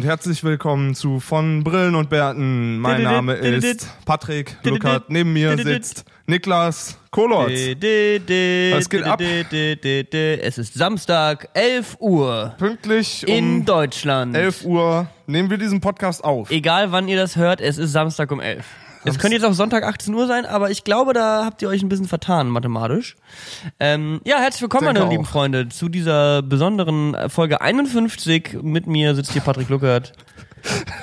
Und herzlich willkommen zu von Brillen und Bärten. Mein Name ist Patrick Luckert. Neben mir sitzt Niklas Kolotz. Was geht ab? Es ist Samstag, 11 Uhr. Pünktlich um in Deutschland. 11 Uhr nehmen wir diesen Podcast auf. Egal wann ihr das hört, es ist Samstag um 11. Es könnte jetzt auch Sonntag 18 Uhr sein, aber ich glaube, da habt ihr euch ein bisschen vertan, mathematisch. Ähm, ja, herzlich willkommen, Denke meine lieben auch. Freunde, zu dieser besonderen Folge 51. Mit mir sitzt hier Patrick Luckert.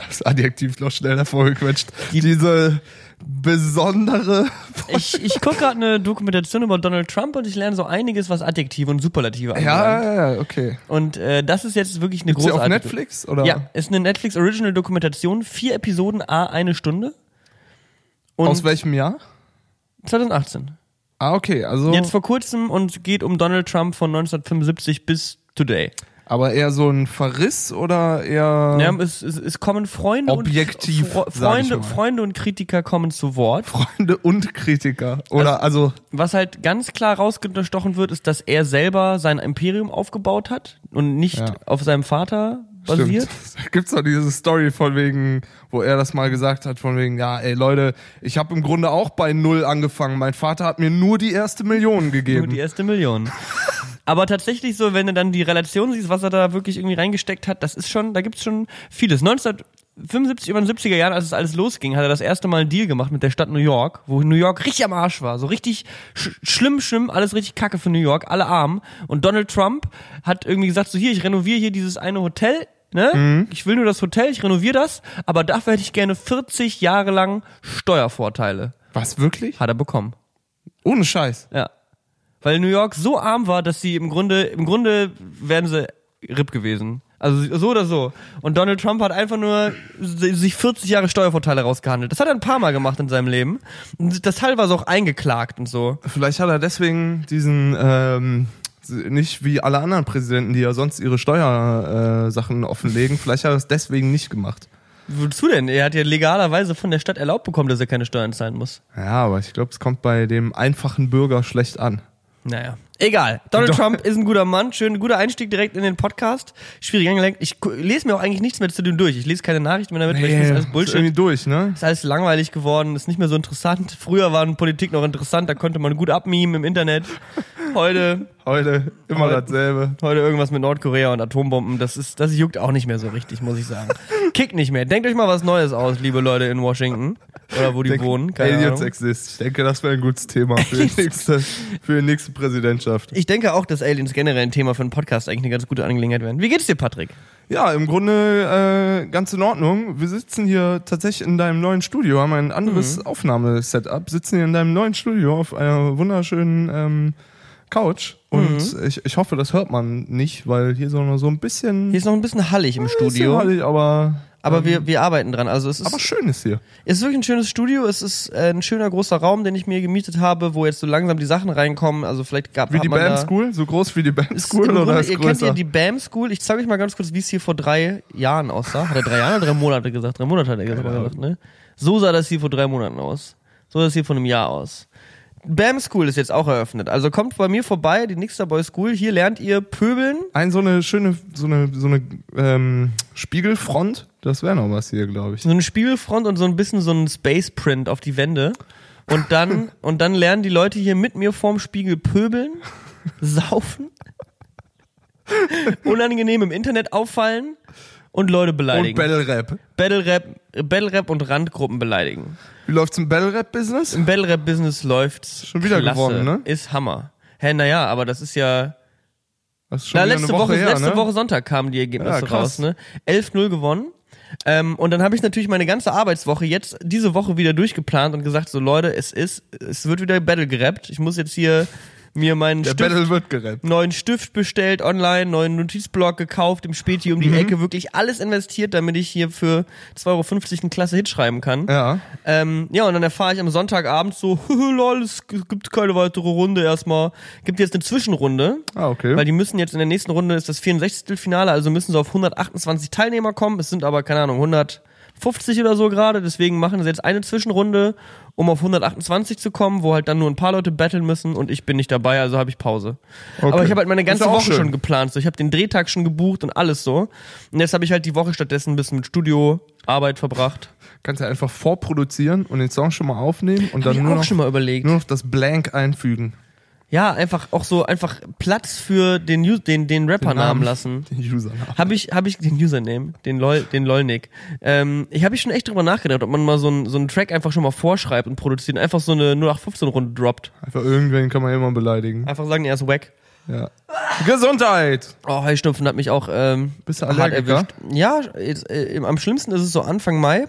Das Adjektiv noch schnell hervorgequetscht. Diese besondere Ich, ich gucke gerade eine Dokumentation über Donald Trump und ich lerne so einiges, was Adjektive und Superlative angeht. Ja, ja, ja, okay. Und äh, das ist jetzt wirklich eine Ist sie auf großartige... Netflix oder Ja, ist eine Netflix Original Dokumentation, vier Episoden, a eine Stunde. Und aus welchem Jahr? 2018. Ah, okay, also Jetzt vor kurzem und geht um Donald Trump von 1975 bis today. aber eher so ein Verriss oder eher Ja, es, es, es kommen Freunde Objektiv, und Freunde. Freunde und Kritiker kommen zu Wort. Freunde und Kritiker oder also Was halt ganz klar rausgestochen wird, ist, dass er selber sein Imperium aufgebaut hat und nicht Ja. auf seinem Vater basiert. Stimmt. Gibt's doch diese Story von wegen, wo er das mal gesagt hat, von wegen, ja, ey Leute, ich habe im Grunde auch bei null angefangen. Mein Vater hat mir nur die erste Million Nur gegeben. die erste Million. Aber tatsächlich so, wenn du dann die Relation siehst, was er da wirklich irgendwie reingesteckt hat, das ist schon, da gibt's schon vieles. 1975 über den 70er Jahren, als es alles losging, hat er das erste Mal einen Deal gemacht mit der Stadt New York, wo New York richtig am Arsch war. So richtig sch schlimm, schlimm, alles richtig kacke für New York, alle arm. Und Donald Trump hat irgendwie gesagt, so hier, ich renoviere hier dieses eine Hotel, ne? Ich will nur das Hotel, ich renoviere das, aber dafür hätte ich gerne 40 Jahre lang Steuervorteile. Was, wirklich? Hat er bekommen. Ohne Scheiß. Ja. Weil New York so arm war, dass sie im Grunde, im Grunde wären sie RIP gewesen. Also so oder so. Und Donald Trump hat einfach nur sich 40 Jahre Steuervorteile rausgehandelt. Das hat er ein paar Mal gemacht in seinem Leben. Und das teilweise auch eingeklagt und so. Vielleicht hat er deswegen diesen, ähm, nicht wie alle anderen Präsidenten, die ja sonst ihre Steuersachen äh, offenlegen, vielleicht hat er es deswegen nicht gemacht. Wozu denn? Er hat ja legalerweise von der Stadt erlaubt bekommen, dass er keine Steuern zahlen muss. Ja, aber ich glaube, es kommt bei dem einfachen Bürger schlecht an. Naja. Egal. Donald Doch. Trump ist ein guter Mann. Schön, guter Einstieg direkt in den Podcast. Schwierig angelenkt. Ich lese mir auch eigentlich nichts mehr zu dem durch. Ich lese keine Nachrichten mehr damit, weil ich das ist alles ist Bullshit. irgendwie durch, ne? Ist alles langweilig geworden, ist nicht mehr so interessant. Früher war Politik noch interessant, da konnte man gut abmemen im Internet. Heute, Heute immer Heute- dasselbe. heute irgendwas mit Nordkorea und Atombomben, das ist, das juckt auch nicht mehr so richtig, muss ich sagen. Kickt nicht mehr. Denkt euch mal was Neues aus, liebe Leute in Washington. Oder wo die Denk- wohnen. Keine Aliens Ahnung. exist. Ich denke, das wäre ein gutes Thema für die nächste, für die nächste Präsidentschaft. Ich denke auch, dass Aliens generell ein Thema für einen Podcast eigentlich eine ganz gute Angelegenheit wären. Wie geht's dir, Patrick? Ja, im Grunde äh, ganz in Ordnung. Wir sitzen hier tatsächlich in deinem neuen Studio, haben ein anderes Mhm. Aufnahmesetup, sitzen hier in deinem neuen Studio auf einer wunderschönen ähm, Couch. Und Mhm. ich, ich hoffe, das hört man nicht, weil hier so, noch so ein bisschen, Hier ist noch ein bisschen hallig im Studio, hallig, aber, aber wir, wir arbeiten dran. Also es ist, aber schön ist hier. Es ist wirklich ein schönes Studio. Es ist äh, ein schöner großer Raum, den ich mir gemietet habe, wo jetzt so langsam die Sachen reinkommen. Also vielleicht gab Wie die BAM School? So groß wie die BAM School im oder Grunde, ist ihr kennt größer? ja die BAM School. Ich zeige euch mal ganz kurz, wie es hier vor drei Jahren aussah. Hat er drei Jahre oder drei Monate gesagt? Drei Monate hat er gesagt ne? So sah das hier vor drei Monaten aus. So sah das hier vor einem Jahr aus. BAM School ist jetzt auch eröffnet. Also kommt bei mir vorbei, die Nixter Boy School. Hier lernt ihr pöbeln. Ein so eine schöne, so eine, so eine ähm, Spiegelfront, das wäre noch was hier, glaube ich. So eine Spiegelfront und so ein bisschen so ein Space Print auf die Wände. Und dann, und dann lernen die Leute hier mit mir vorm Spiegel pöbeln, saufen, unangenehm im Internet auffallen und Leute Und beleidigen. Battle Rap. Battle Rap, Battle Rap und Randgruppen beleidigen. Wie läuft's im Battle Rap Business? Im Battle Rap Business läuft's Schon wieder klasse. gewonnen, ne? Ist Hammer. Hä, naja, aber das ist ja. Das ist schon Na, wieder letzte eine Woche, her, letzte ne? Woche Sonntag kamen die Ergebnisse Ja, raus, ne? 11-0 gewonnen. Ähm, und dann habe ich natürlich meine ganze Arbeitswoche jetzt diese Woche wieder durchgeplant und gesagt, so Leute, es ist, es wird wieder Battle gerappt. Ich muss jetzt hier mir meinen Der Stift neuen Stift bestellt online, neuen Notizblock gekauft, im Späti Mhm. um die Ecke, wirklich alles investiert, damit ich hier für 2,50 Euro einen klasse Hit schreiben kann. Ja. Ähm, ja, und dann erfahre ich am Sonntagabend so, lol, es gibt keine weitere Runde erstmal. Gibt jetzt eine Zwischenrunde, Ah, okay. weil die müssen jetzt in der nächsten Runde ist das 64. Finale, also müssen sie auf 128 Teilnehmer kommen. Es sind aber, keine Ahnung, 100, 50 oder so gerade, deswegen machen sie jetzt eine Zwischenrunde, um auf 128 zu kommen, wo halt dann nur ein paar Leute battlen müssen und ich bin nicht dabei, also habe ich Pause. Aber ich habe halt meine ganze ja Woche schön. schon geplant, so ich habe den Drehtag schon gebucht und alles so. Und jetzt habe ich halt die Woche stattdessen ein bisschen mit Studioarbeit verbracht. Kannst du einfach vorproduzieren und den Song schon mal aufnehmen und Hab dann ich nur auch noch, schon mal überlegt. nur noch das Blank einfügen. Ja, einfach auch so einfach Platz für den den den Rappernamen lassen. Den Usernamen. Habe ich, habe ich den Username, den LOL, den LOLnick. Ähm, ich habe ich schon echt drüber nachgedacht, ob man mal so einen so einen Track einfach schon mal vorschreibt und produziert und einfach so eine 0815 Runde droppt. Einfach irgendwen kann man immer beleidigen. Einfach sagen, er ist wack. Ja. Gesundheit! Oh, Heuschnupfen hat mich auch ähm, Bist du hart erwischt. Ja, jetzt, äh, am schlimmsten ist es so Anfang Mai.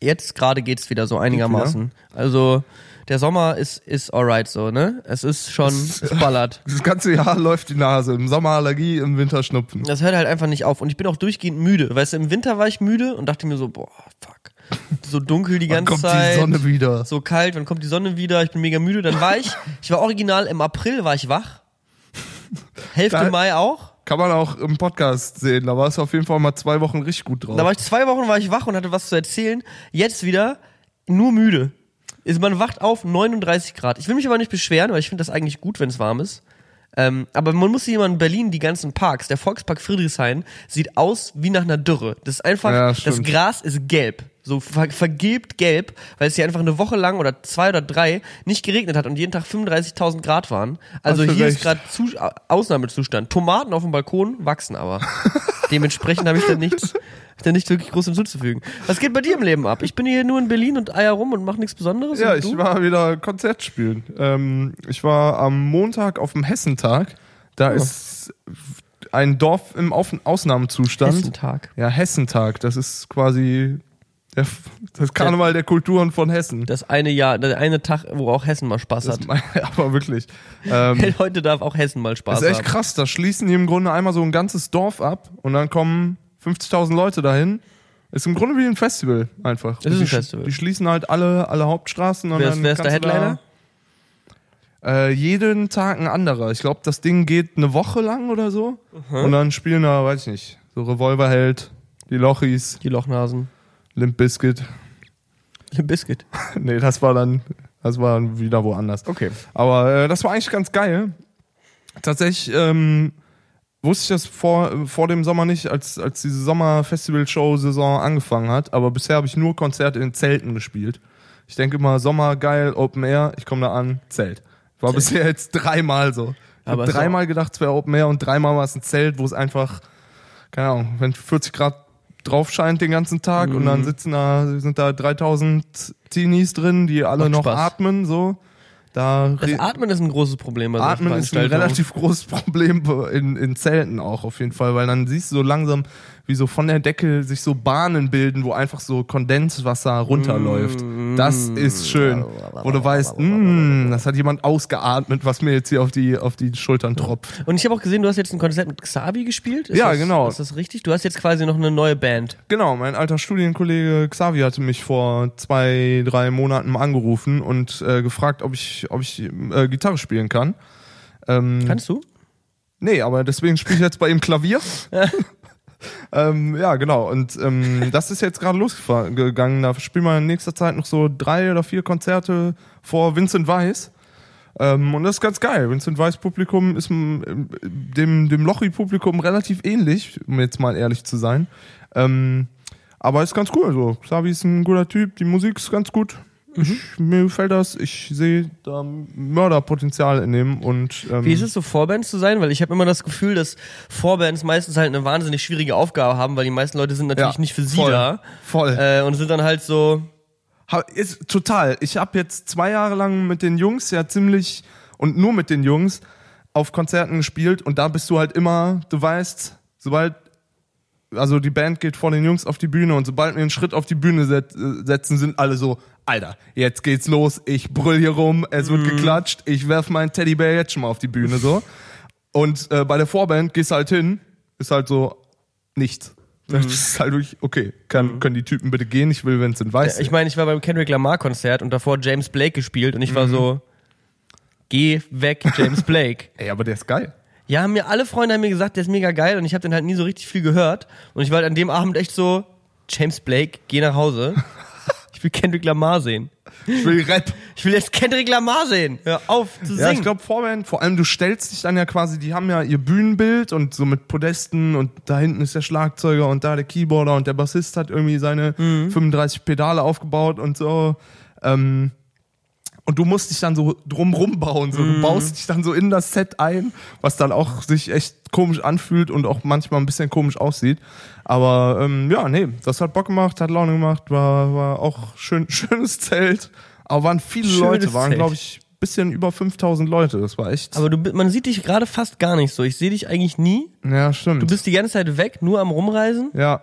Jetzt gerade geht's wieder so einigermaßen. Also der Sommer ist ist alright so, ne? Es ist schon es ballert. Das ganze Jahr läuft die Nase. Im Sommer Allergie, im Winter Schnupfen. Das hört halt einfach nicht auf und ich bin auch durchgehend müde. Weißt du, im Winter war ich müde und dachte mir so, boah, fuck. So dunkel die Wann ganze kommt Zeit. die Sonne wieder? so kalt, wann kommt die Sonne wieder? Ich bin mega müde. Dann war ich, ich war original im April war ich wach. Hälfte Da- Mai auch. Kann man auch im Podcast sehen. Da warst du auf jeden Fall mal zwei Wochen richtig gut drauf. Da war ich zwei Wochen war ich wach und hatte was zu erzählen. Jetzt wieder nur müde. Ist man wacht auf 39 Grad. Ich will mich aber nicht beschweren, weil ich finde das eigentlich gut, wenn es warm ist. Ähm, aber man muss sich immer in Berlin die ganzen Parks. Der Volkspark Friedrichshain sieht aus wie nach einer Dürre. Das ist einfach, Ja, das. Gras ist gelb. So ver vergilbt gelb, weil es hier einfach eine Woche lang oder zwei oder drei nicht geregnet hat und jeden Tag 35.000 Grad waren. Also hier recht. ist gerade Zu- Ausnahmezustand. Tomaten auf dem Balkon wachsen aber. Dementsprechend habe ich da nichts, hab da nicht wirklich groß hinzuzufügen. Was geht bei dir im Leben ab? Ich bin hier nur in Berlin und eier rum und mache nichts Besonderes. ja, ich war wieder Konzert spielen. Ähm, ich war am Montag auf dem Hessentag. Da Oh. ist ein Dorf im Auf Ausnahmezustand. Hessentag. Ja, Hessentag. Das ist quasi der, das Karneval der Kulturen von Hessen. Das eine Jahr, der eine Tag, wo auch Hessen mal Spaß Das hat. mein, aber wirklich. Ähm, Heute darf auch Hessen mal Spaß Das ist echt haben. krass. Da schließen die im Grunde einmal so ein ganzes Dorf ab und dann kommen 50.000 Leute dahin. Ist im Grunde wie ein Festival einfach. Es ist die, ein Festival. Die schließen halt alle, alle Hauptstraßen. Und Wer ist- dann wer ist der Headliner? Da, äh, jeden Tag ein anderer. Ich glaube, das Ding geht eine Woche lang oder so. Und dann spielen da, weiß ich nicht, so Revolverheld, die Lochis, Die Lochnasen. Limp Bizkit. Limp Biscuit. nee, das war dann, das war dann wieder woanders. Okay. Aber äh, das war eigentlich ganz geil. Tatsächlich ähm, wusste ich das vor, vor dem Sommer nicht, als, als diese Sommer-Festival-Show-Saison angefangen hat. Aber bisher habe ich nur Konzerte in Zelten gespielt. Ich denke immer, Sommer, geil, Open Air, ich komme da an, Zelt. War Zelt. bisher jetzt dreimal so. Ich habe dreimal gedacht, es wäre Open Air und dreimal war es ein Zelt, wo es einfach, keine Ahnung, wenn 40 Grad drauf scheint den ganzen Tag und Mhm. dann sitzen da, sind da 3000 Teenies drin, die alle Macht noch Spaß. atmen, so. Da Das Atmen ist ein großes Problem bei Atmen ist ein relativ großes Problem in, in Zelten auch auf jeden Fall, weil dann siehst du so langsam, wie so von der Decke sich so Bahnen bilden, wo einfach so Kondenswasser runterläuft. Das ist schön. Wo du weißt, mm, das hat jemand ausgeatmet, was mir jetzt hier auf die, auf die Schultern tropft. Und ich habe auch gesehen, du hast jetzt ein Konzert mit Xavi gespielt. Ist Ja, das, genau. Ist das richtig? Du hast jetzt quasi noch eine neue Band. Genau, mein alter Studienkollege Xavi hatte mich vor zwei, drei Monaten mal angerufen und äh, gefragt, ob ich, ob ich äh, Gitarre spielen kann. Ähm, Kannst du? Nee, aber deswegen spiele ich jetzt bei ihm Klavier. ähm, ja, genau. Und ähm, das ist jetzt gerade losgegangen. Da spielen wir in nächster Zeit noch so drei oder vier Konzerte vor Vincent Weiss. Ähm, und das ist ganz geil. Vincent Weiss Publikum ist dem, dem Lochi-Publikum relativ ähnlich, um jetzt mal ehrlich zu sein. Ähm, aber ist ganz cool. So. Xavi ist ein guter Typ, die Musik ist ganz gut. Ich, mir gefällt das. Ich sehe da Mörderpotenzial in dem. Und, ähm, Wie ist es so, Vorbands zu sein? Weil ich habe immer das Gefühl, dass Vorbands meistens halt eine wahnsinnig schwierige Aufgabe haben, weil die meisten Leute sind natürlich Ja, nicht für sie voll, da. voll. Äh, und sind dann halt so, Ist total. Ich habe jetzt zwei Jahre lang mit den Jungs ja ziemlich und nur mit den Jungs auf Konzerten gespielt und da bist du halt immer, du weißt, sobald also die Band geht vor den Jungs auf die Bühne und sobald wir einen Schritt auf die Bühne set, äh, setzen, sind alle so, Alter, jetzt geht's los, ich brüll hier rum, es wird geklatscht, ich werf meinen Teddybär jetzt schon mal auf die Bühne so. Und äh, bei der Vorband gehst halt hin, ist halt so nichts. Das ist halt wirklich, okay, kann, können die Typen bitte gehen, ich will Vincent Weiss. ich meine, ich war beim Kendrick Lamar Konzert und davor James Blake gespielt und ich Mhm. war so, geh weg, James Blake. Ey, aber der ist geil. Ja, haben mir alle Freunde haben mir gesagt, der ist mega geil und ich habe den halt nie so richtig viel gehört und ich war halt an dem Abend echt so, James Blake, geh nach Hause. Ich will Kendrick Lamar sehen. Ich will Rap. Ich will jetzt Kendrick Lamar sehen. Hör auf zu Ja, singen. ich glaube Vorband, vor allem du stellst dich dann ja quasi, die haben ja ihr Bühnenbild und so mit Podesten und da hinten ist der Schlagzeuger und da der Keyboarder und der Bassist hat irgendwie seine 35 Pedale aufgebaut und so. Ähm, und du musst dich dann so drumrum bauen, so. du baust dich dann so in das Set ein, was dann auch sich echt komisch anfühlt und auch manchmal ein bisschen komisch aussieht. Aber ähm, ja, nee, das hat Bock gemacht, hat Laune gemacht, war, war auch schön, schönes Zelt. Aber waren viele Schönes Leute, waren glaube ich bisschen über 5000 Leute. Das war echt. Aber du, man sieht dich gerade fast gar nicht so. Ich sehe dich eigentlich nie. ja, stimmt. Du bist die ganze Zeit weg, nur am Rumreisen. ja,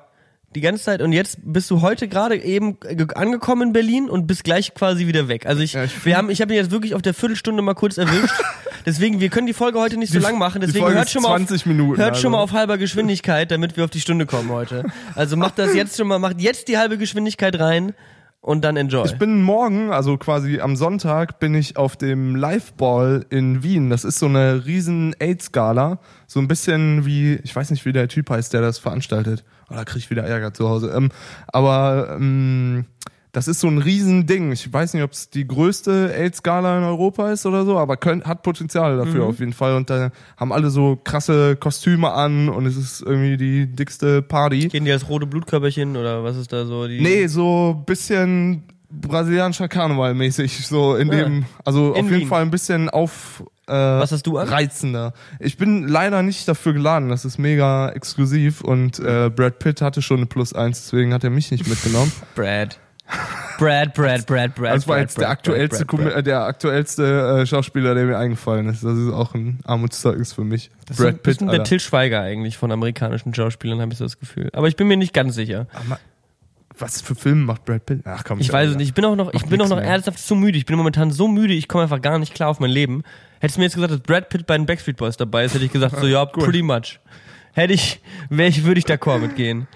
Die ganze Zeit. Und jetzt bist du heute gerade eben ge- angekommen in Berlin und bist gleich quasi wieder weg. Also ich, Ja, ich wir haben, ich habe ihn jetzt wirklich auf der Viertelstunde mal kurz erwischt. Deswegen, wir können die Folge heute nicht so Die- lang machen. Deswegen hört schon mal 20 auf, Minuten, hört schon also. mal auf halber Geschwindigkeit, damit wir auf die Stunde kommen heute. Also macht das jetzt schon mal, macht jetzt die halbe Geschwindigkeit rein und dann enjoy. Ich bin morgen, also quasi am Sonntag, bin ich auf dem Liveball in Wien. Das ist so eine riesen AIDS-Gala. So ein bisschen wie, ich weiß nicht, wie der Typ heißt, der das veranstaltet. Oh, da krieg ich wieder Ärger zu Hause. Ähm, aber ähm, das ist so ein riesen Ding. Ich weiß nicht, ob es die größte AIDS-Gala in Europa ist oder so, aber könnt, hat Potenzial dafür auf jeden Fall. Und da haben alle so krasse Kostüme an und es ist irgendwie die dickste Party. Gehen die als rote Blutkörperchen oder was ist da so die? Nee, so bisschen brasilianischer Karneval mäßig, so in Ja. dem, also In auf jeden Wien. Fall ein bisschen auf äh, Was hast du an? reizender. Ich bin leider nicht dafür geladen, das ist mega exklusiv und äh, Brad Pitt hatte schon eine Plus eins, deswegen hat er mich nicht mitgenommen. Brad. Brad, Brad, Brad, Brad. Das war Brad, jetzt der Brad, aktuellste, Brad, der aktuellste äh, Schauspieler, der mir eingefallen ist. Das ist auch ein Armutszeugnis für mich. Das ist Brad ein bisschen Pitt, der. Till Schweiger eigentlich von amerikanischen Schauspielern, habe ich so das Gefühl. Aber ich bin mir nicht ganz sicher. Was für Filme macht Brad Pitt? Ach komm, Ich weiß es nicht. Ich bin auch noch, ich bin auch noch mehr. ernsthaft zu müde. Ich bin momentan so müde, ich komme einfach gar nicht klar auf mein Leben. Hättest du mir jetzt gesagt, dass Brad Pitt bei den Backstreet Boys dabei ist, hätte ich gesagt, so ja, pretty much. Hätte ich, wäre ich, würde ich d'accord mitgehen.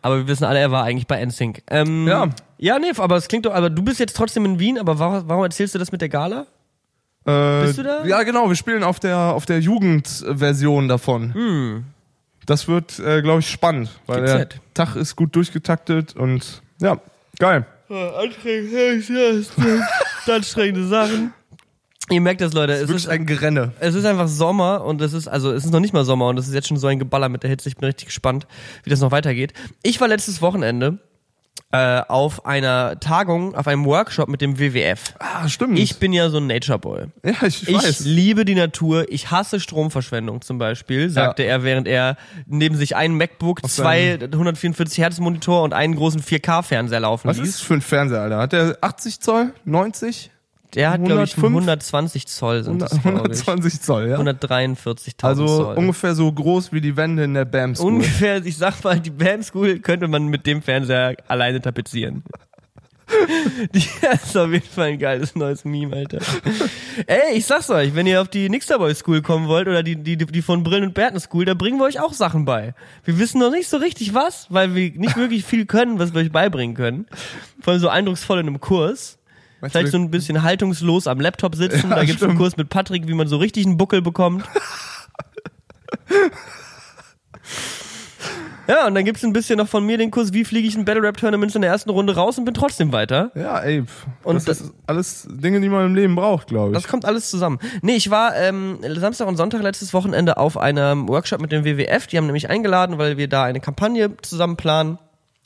Aber wir wissen alle, er war eigentlich bei NSYNC. Ähm, Ja. Ja, nee, aber es klingt doch, aber du bist jetzt trotzdem in Wien, aber warum, warum erzählst du das mit der Gala? Äh, Bist du da? Ja, genau. Wir spielen auf der auf der Jugendversion davon. Hm. Das wird, äh, glaube ich, spannend, weil GZ. der Tag ist gut durchgetaktet und ja, geil. Anstrengend, anstrengende Sachen. Ihr merkt das, Leute. Es Wirklich ist, ein Gerenne. es ist einfach Sommer und es ist, also es ist noch nicht mal Sommer und es ist jetzt schon so ein Geballer mit der Hitze. Ich bin richtig gespannt, wie das noch weitergeht. Ich war letztes Wochenende äh, auf einer Tagung, auf einem Workshop mit dem WWF. Ah, stimmt. Ich bin ja so ein Nature Boy. ja, ich, Ich weiß. liebe die Natur. Ich hasse Stromverschwendung zum Beispiel, sagte er, während er neben sich ein MacBook, zwei 144 Hertz Monitor und einen großen 4K-Fernseher laufen Was ließ. ist das für ein Fernseher, Alter? Hat der 80 Zoll? 90? Der hat, glaube ich, 105? 120 Zoll sind das, glaube ich. 120 Zoll, ja? 143.000 Also Zoll. ungefähr so groß wie die Wände in der BAM School. Ungefähr, ich sag mal, die BAM School könnte man mit dem Fernseher alleine tapezieren. Die ist auf jeden Fall ein geiles neues Meme, Alter. Ey, ich sag's euch, wenn ihr auf die Nixterboy School kommen wollt oder die, die, die von Brillen und Bärten School, da bringen wir euch auch Sachen bei. Wir wissen noch nicht so richtig was, weil wir nicht wirklich viel können, was wir euch beibringen können. Vor allem so eindrucksvoll in einem Kurs. Meinst Vielleicht so ein bisschen haltungslos am Laptop sitzen. Ja, da gibt's einen stimmt. Kurs mit Patrick, wie man so richtig einen Buckel bekommt. Ja, und dann gibt's ein bisschen noch von mir den Kurs, wie fliege ich in Battle Rap Tournaments in der ersten Runde raus und bin trotzdem weiter. Ja, ey. pf, Und das, das- ist alles Dinge, die man im Leben braucht, glaube ich. Das kommt alles zusammen. Nee, ich war ähm, Samstag und Sonntag letztes Wochenende auf einem Workshop mit dem WWF. Die haben nämlich eingeladen, weil wir da eine Kampagne zusammen planen.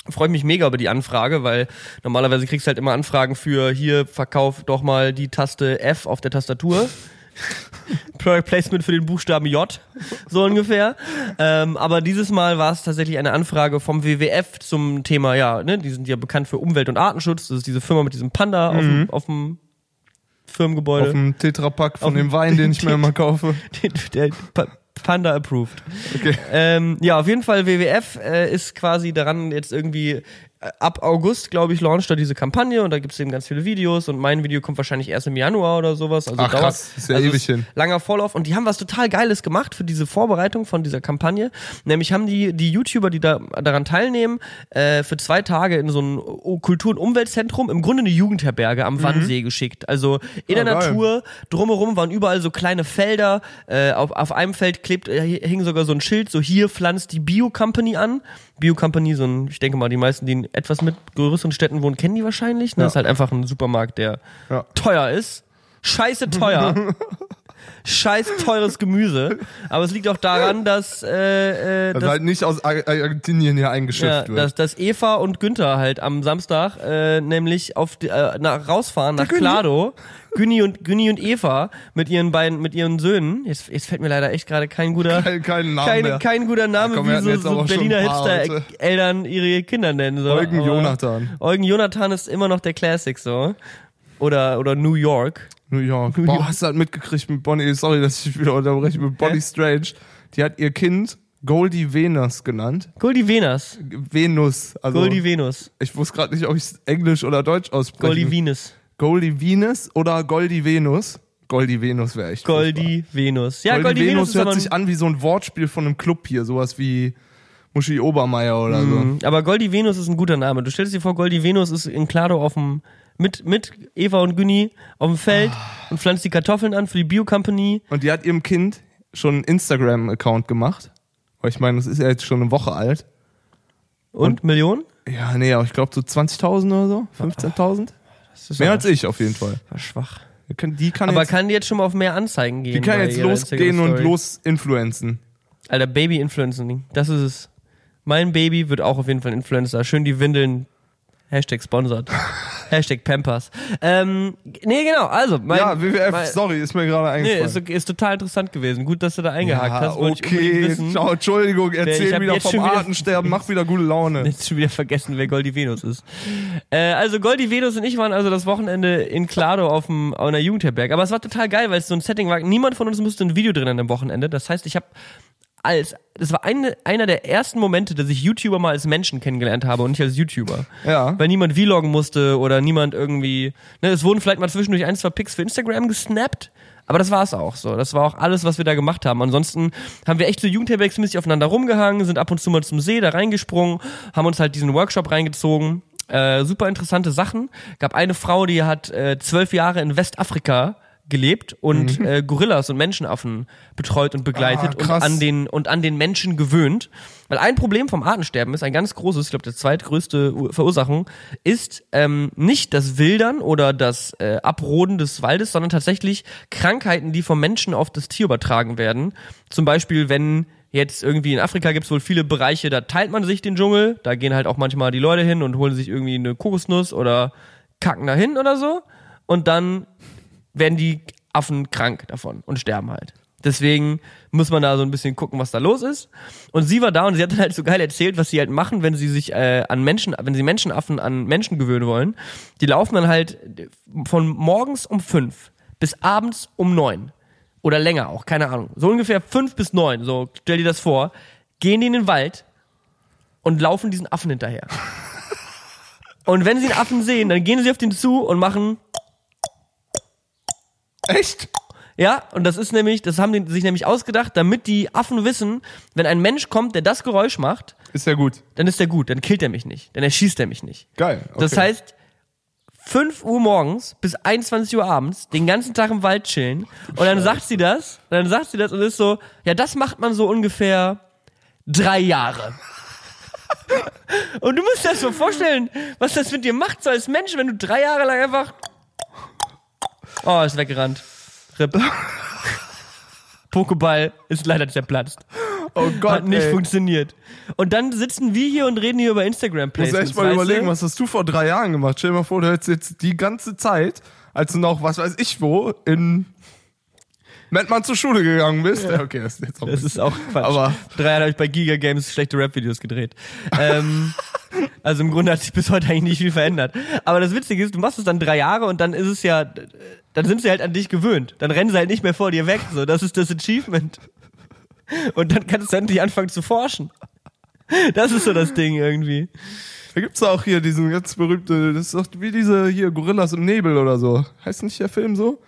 Freue mich mega über die Anfrage, weil normalerweise kriegst du halt immer Anfragen für hier verkauf doch mal die Taste F auf der Tastatur. Product Placement für den Buchstaben J, so ungefähr. Ähm, aber dieses Mal war es tatsächlich eine Anfrage vom WWF zum Thema, ja, ne, die sind ja bekannt für Umwelt- und Artenschutz. Das ist diese Firma mit diesem Panda auf dem- auf dem Firmengebäude. Auf dem Tetrapack von Auf dem Wein, den ich mir immer kaufe. der Pa- Panda approved. Okay. Ähm, ja, auf jeden Fall WWF äh, ist quasi daran jetzt irgendwie ab August, glaube ich, launcht er diese Kampagne und da gibt's eben ganz viele Videos und mein Video kommt wahrscheinlich erst im Januar oder sowas. Also Ach, dauert, krass, ist ja also ewig hin. Langer Vorlauf und die haben was total Geiles gemacht für diese Vorbereitung von dieser Kampagne. Nämlich haben die, die YouTuber, die da daran teilnehmen, äh, für zwei Tage in so ein Kultur- und Umweltzentrum, im Grunde eine Jugendherberge am Wannsee geschickt. Also in Ah, der geil. Natur, drumherum waren überall so kleine Felder. Äh, auf, auf einem Feld klebt, äh, hing sogar so ein Schild, so hier pflanzt die Bio Company an. Bio Company, so ein, ich denke mal, die meisten, die etwas mit größeren Städten wohnen, kennen die wahrscheinlich. Ne? Ja. Das ist halt einfach ein Supermarkt, der Ja. teuer ist. Scheiße teuer. Scheiß teures Gemüse. Aber es liegt auch daran, dass, äh, äh, Das dass, halt nicht aus Ar- Argentinien hier eingeschifft ja, wird. dass, dass Eva und Günther halt am Samstag äh, nämlich auf die, äh, nach, rausfahren nach Klado. Günni und, Günni und Eva mit ihren beiden, mit ihren Söhnen. Jetzt, jetzt fällt mir leider echt gerade kein guter, kein, keinen Namen kein, mehr. kein guter Name, Ja, komm, wie so, so Berliner. Hipster-Eltern ihre Kinder nennen. So. Eugen Aber Jonathan. Eugen Jonathan ist immer noch der Classic so. Oder, oder New York. New York. Boah, hast du halt mitgekriegt mit Bonnie, sorry, dass ich wieder unterbreche, mit Bonnie Hä? Strange. Die hat ihr Kind Goldie Venus genannt. Goldie Venus. Venus. Also, Goldie Venus. ich wusste gerade nicht, ob ich es Englisch oder Deutsch ausspreche. Goldie Venus. Goldie Venus oder Goldie Venus? Goldie Venus wäre echt Goldie Venus. Ja, furchtbar. Goldie, Goldie Venus Venus hört sich an wie so ein Wortspiel von einem Club hier, sowas wie Muschi Obermeier oder Mhm. Aber Goldie Venus ist ein guter Name. Du stellst dir vor, Goldie Venus ist in Klado auf dem, mit, mit Eva und Günni auf dem Feld und pflanzt die Kartoffeln an für die Bio Company. so. Und die hat ihrem Kind schon einen Instagram-Account gemacht. Weil ich meine, das ist ja jetzt schon eine Woche alt. Und, Millionen? Ja, nee, aber ich glaube so 20.000 oder so, 15.000. Das ist Mehr als ich auf jeden Fall. war schwach. Die kann, Aber jetzt, kann die jetzt schon mal auf mehr Anzeigen gehen? die kann jetzt losgehen und Instagram-Story? los influenzen. Alter, Baby-Influencing. Das ist es. Mein Baby wird auch auf jeden Fall ein Influencer. Schön die Windeln. Hashtag sponsored. Hashtag Pampers. Ähm, nee, genau. Also, mein, ja, WWF, mein, sorry, ist mir gerade Nee, eingefallen. ist, ist total interessant gewesen. Gut, dass du da eingehakt ja, hast. Okay, wissen. ciao, Entschuldigung, erzähl wieder vom Artensterben, mach wieder gute Laune. Jetzt schon wieder vergessen, wer Goldie Venus ist. Äh, also Goldie Venus und ich waren also das Wochenende in Klado auf dem auf einer Jugendherberg. Aber es war total geil, weil es so ein Setting war. Niemand von uns musste ein Video drin an dem Wochenende. Das heißt, ich habe als das war eine, einer der ersten Momente, dass ich YouTuber mal als Menschen kennengelernt habe und nicht als YouTuber. Ja. Weil niemand vloggen musste oder niemand irgendwie. Ne, es wurden vielleicht mal zwischendurch ein, zwei Pics für Instagram gesnappt. Aber das war es auch so. Das war auch alles, was wir da gemacht haben. Ansonsten haben wir echt so jugendherbergsmäßig aufeinander rumgehangen, sind ab und zu mal zum See da reingesprungen, haben uns halt diesen Workshop reingezogen. Äh, super interessante Sachen. Gab eine Frau, die hat äh, zwölf Jahre in Westafrika gelebt und äh, Gorillas und Menschenaffen betreut und begleitet Ah, und an den und an den Menschen gewöhnt. Weil ein Problem vom Artensterben ist ein ganz großes, ich glaube, der zweitgrößte Ur- Verursachung ist ähm, nicht das Wildern oder das äh, Abroden des Waldes, sondern tatsächlich Krankheiten, die vom Menschen auf das Tier übertragen werden. Zum Beispiel, wenn jetzt irgendwie in Afrika gibt es wohl viele Bereiche, da teilt man sich den Dschungel, da gehen halt auch manchmal die Leute hin und holen sich irgendwie eine Kokosnuss oder kacken dahin oder so. Und dann werden die Affen krank davon und sterben halt. Deswegen muss man da so ein bisschen gucken, was da los ist. Und sie war da und sie hat dann halt so geil erzählt, was sie halt machen, wenn sie sich äh, an Menschen, wenn sie Menschenaffen an Menschen gewöhnen wollen. Die laufen dann halt von morgens um fünf bis abends um neun. Oder länger auch, keine Ahnung. So ungefähr fünf bis neun, so stell dir das vor. Gehen die in den Wald und laufen diesen Affen hinterher. Und wenn sie den Affen sehen, dann gehen sie auf den zu und machen Echt? Ja, und das ist nämlich, das haben die sich nämlich ausgedacht, damit die Affen wissen, wenn ein Mensch kommt, der das Geräusch macht, Ist ja gut. dann ist er gut, dann killt er mich nicht, dann erschießt er mich nicht. Geil. Okay. Das heißt, 5 Uhr morgens bis 21 Uhr abends den ganzen Tag im Wald chillen und dann sagt sie das, und dann sagt sie das und ist so, ja, das macht man so ungefähr drei Jahre. und du musst dir das so vorstellen, was das mit dir macht, so als Mensch, wenn du drei Jahre lang einfach Oh, ist weggerannt. Rip. Pokéball ist leider zerplatzt. oh Gott, Hat nicht ey. funktioniert. Und dann sitzen wir hier und reden hier über Instagram Muss Placements. echt mal überlegen, du? was hast du vor drei Jahren gemacht? Stell dir mal vor, du hättest jetzt die ganze Zeit, als du noch, was weiß ich wo, in Mettmann zur Schule gegangen bist. Ja. Okay, das ist jetzt auch Das ist auch Quatsch. Aber- drei Jahren habe ich bei Giga Games schlechte Rap-Videos gedreht. ähm, also im Grunde hat sich bis heute eigentlich nicht viel verändert. Aber das Witzige ist, du machst es dann drei Jahre und dann ist es ja, dann sind sie halt an dich gewöhnt. Dann rennen sie halt nicht mehr vor dir weg. So, das ist das Achievement. Und dann kannst du endlich anfangen zu forschen. Das ist so das Ding irgendwie. Da gibt's auch hier diesen ganz berühmte, das ist doch wie diese hier Gorillas im Nebel oder so. Heißt nicht der Film so?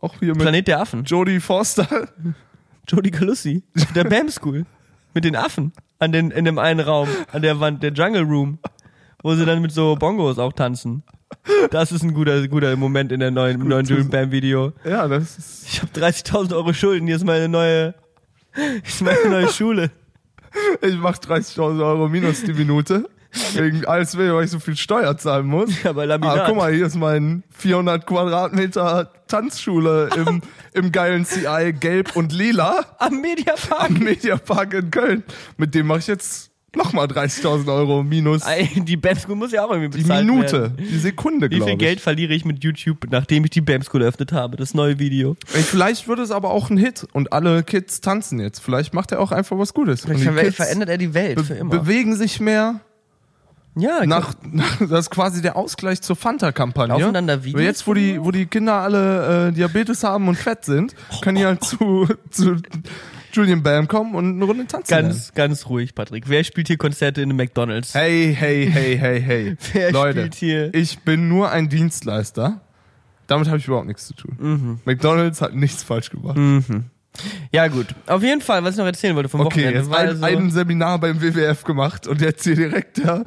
Auch hier mit Planet der Affen. Jodie Foster. Jodie Calussi. Der Bam School. Mit den Affen. An den, in dem einen Raum. An der Wand. Der Jungle Room. Wo sie dann mit so Bongos auch tanzen. Das ist ein guter, guter Moment in der neuen, neuen Julian Bam Video. Ja, das ist. Ich habe 30.000 Euro Schulden. Hier ist meine neue, ist meine neue Schule. Ich mach 30.000 Euro minus die Minute. Wegen alles weh, weil ich so viel Steuer zahlen muss. Ja, bei Ah, Laminat. guck mal, hier ist mein 400 Quadratmeter Tanzschule im, im geilen CI Gelb und Lila Am Mediapark. am Mediapark in Köln. Mit dem mache ich jetzt nochmal 30.000 Euro minus Die Bam School muss ja auch irgendwie die bezahlt Minute, werden. die Sekunde, Wie glaube viel ich. Geld verliere ich mit YouTube, nachdem ich die Bam School eröffnet habe? Das neue Video. Vielleicht wird es aber auch ein Hit und alle Kids tanzen jetzt. Vielleicht macht er auch einfach was Gutes. Die Vielleicht verändert er die Welt be für immer. bewegen sich mehr. Ja, Nach, nach, das ist quasi der Ausgleich zur Fanta-Kampagne. Laufen dann da Videos Jetzt, wo die, wo die Kinder alle äh, Diabetes haben und fett sind, können die halt zu, zu Julian Bam kommen und eine Runde tanzen. lernen. Ganz, ganz ruhig, Patrick. Wer spielt hier Konzerte in einem McDonalds? Hey, hey, hey, hey, hey. Wer Leute, spielt hier? ich bin nur ein Dienstleister. Damit habe ich überhaupt nichts zu tun. Mhm. McDonalds hat nichts falsch gemacht. Ja, gut. Auf jeden Fall, was ich noch erzählen wollte vom Okay, Wochenende. war ein, also, ein Seminar beim WWF gemacht und jetzt hier direkt ja.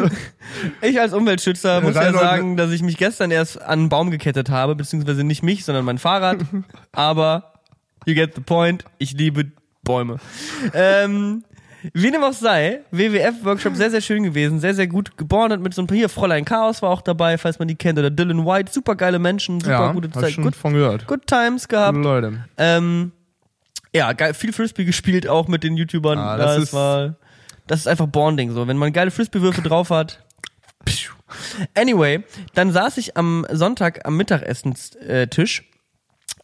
ich als Umweltschützer muss ja sagen, dass ich mich gestern erst an einen Baum gekettet habe, beziehungsweise nicht mich, sondern mein Fahrrad. Aber, you get the point, ich liebe Bäume. ähm, wie dem auch sei, WWF-Workshop sehr, sehr schön gewesen, sehr, sehr gut gebordet mit so ein paar, hier, Fräulein Chaos war auch dabei, falls man die kennt, oder Dylan White, super geile Menschen, super Ja, gute Zeit, schon good, von gehört. good times gehabt. Gute Leute. Ähm, ja, geil, viel Frisbee gespielt auch mit den YouTubern. Ah, Ja, das das, ist- war, das ist einfach Bonding so. Wenn man geile Frisbee-Würfe drauf hat. Anyway, dann saß ich am Sonntag am Mittagessenstisch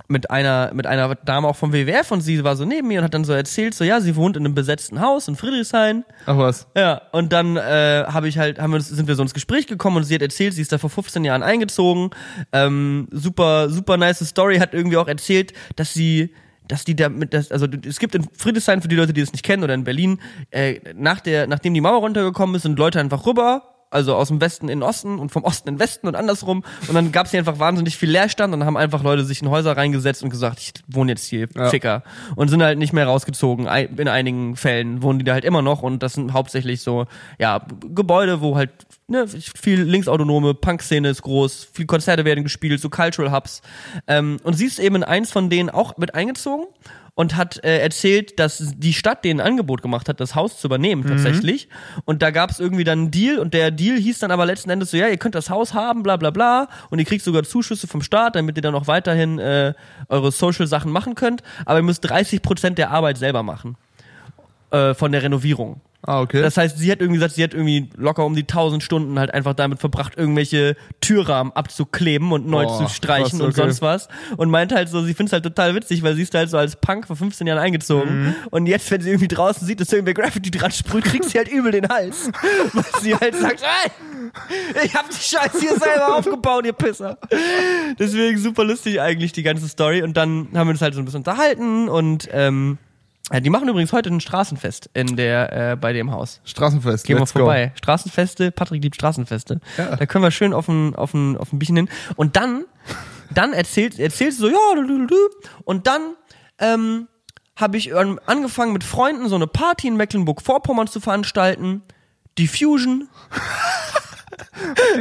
mit einer, mit einer Dame auch vom WWF und sie war so neben mir und hat dann so erzählt, so ja, sie wohnt in einem besetzten Haus in Friedrichshain. Ach was. Ja, und dann äh, habe ich halt, haben wir uns, sind wir so ins Gespräch gekommen und sie hat erzählt, sie ist da vor 15 Jahren eingezogen. Ähm, super, super nice Story, hat irgendwie auch erzählt, dass sie dass die da mit das, also es gibt in Friedrichshain für die Leute, die es nicht kennen oder in Berlin, äh, nach der, nachdem die Mauer runtergekommen ist, sind Leute einfach rüber, also aus dem Westen in den Osten und vom Osten in den Westen und andersrum. Und dann gab es hier einfach wahnsinnig viel Leerstand und dann haben einfach Leute sich in Häuser reingesetzt und gesagt, ich wohne jetzt hier, Ja. Ficker. Und sind halt nicht mehr rausgezogen. In einigen Fällen wohnen die da halt immer noch und das sind hauptsächlich so, ja, Gebäude, wo halt ne, viel linksautonome Punk-Szene ist groß, viel Konzerte werden gespielt, so Cultural Hubs. Ähm, und sie ist eben in eins von denen auch mit eingezogen und hat äh, erzählt, dass die Stadt denen ein Angebot gemacht hat, das Haus zu übernehmen tatsächlich. Und da gab es irgendwie dann einen Deal und der Deal hieß dann aber letzten Endes so, ja, ihr könnt das Haus haben, bla bla bla und ihr kriegt sogar Zuschüsse vom Staat, damit ihr dann auch weiterhin äh, eure Social-Sachen machen könnt, aber ihr müsst 30% der Arbeit selber machen äh, von der Renovierung. Ah, okay. Das heißt, sie hat irgendwie gesagt, sie hat irgendwie locker um die 1000 Stunden halt einfach damit verbracht, irgendwelche Türrahmen abzukleben und neu Boah, zu streichen krass, und okay. sonst was. Und meint halt so, sie findet es halt total witzig, weil sie ist halt so als Punk vor 15 Jahren eingezogen. Mhm. Und jetzt, wenn sie irgendwie draußen sieht, dass irgendwer Graffiti dran sprüht, kriegt sie halt übel den Hals. weil sie halt sagt, ey, ich hab die Scheiße hier selber aufgebaut, ihr Pisser. Deswegen super lustig eigentlich die ganze Story. Und dann haben wir uns halt so ein bisschen unterhalten und ähm, die machen übrigens heute ein Straßenfest in der äh, bei dem Haus. Straßenfest. Gehen wir vorbei. Straßenfeste, Patrick liebt Straßenfeste. Ja. Da können wir schön auf ein, auf ein, auf ein Bierchen hin. Und dann, dann erzählt, erzählt sie so, ja, du, du, du. und dann ähm, habe ich angefangen mit Freunden so eine Party in Mecklenburg-Vorpommern zu veranstalten. Diffusion. Go.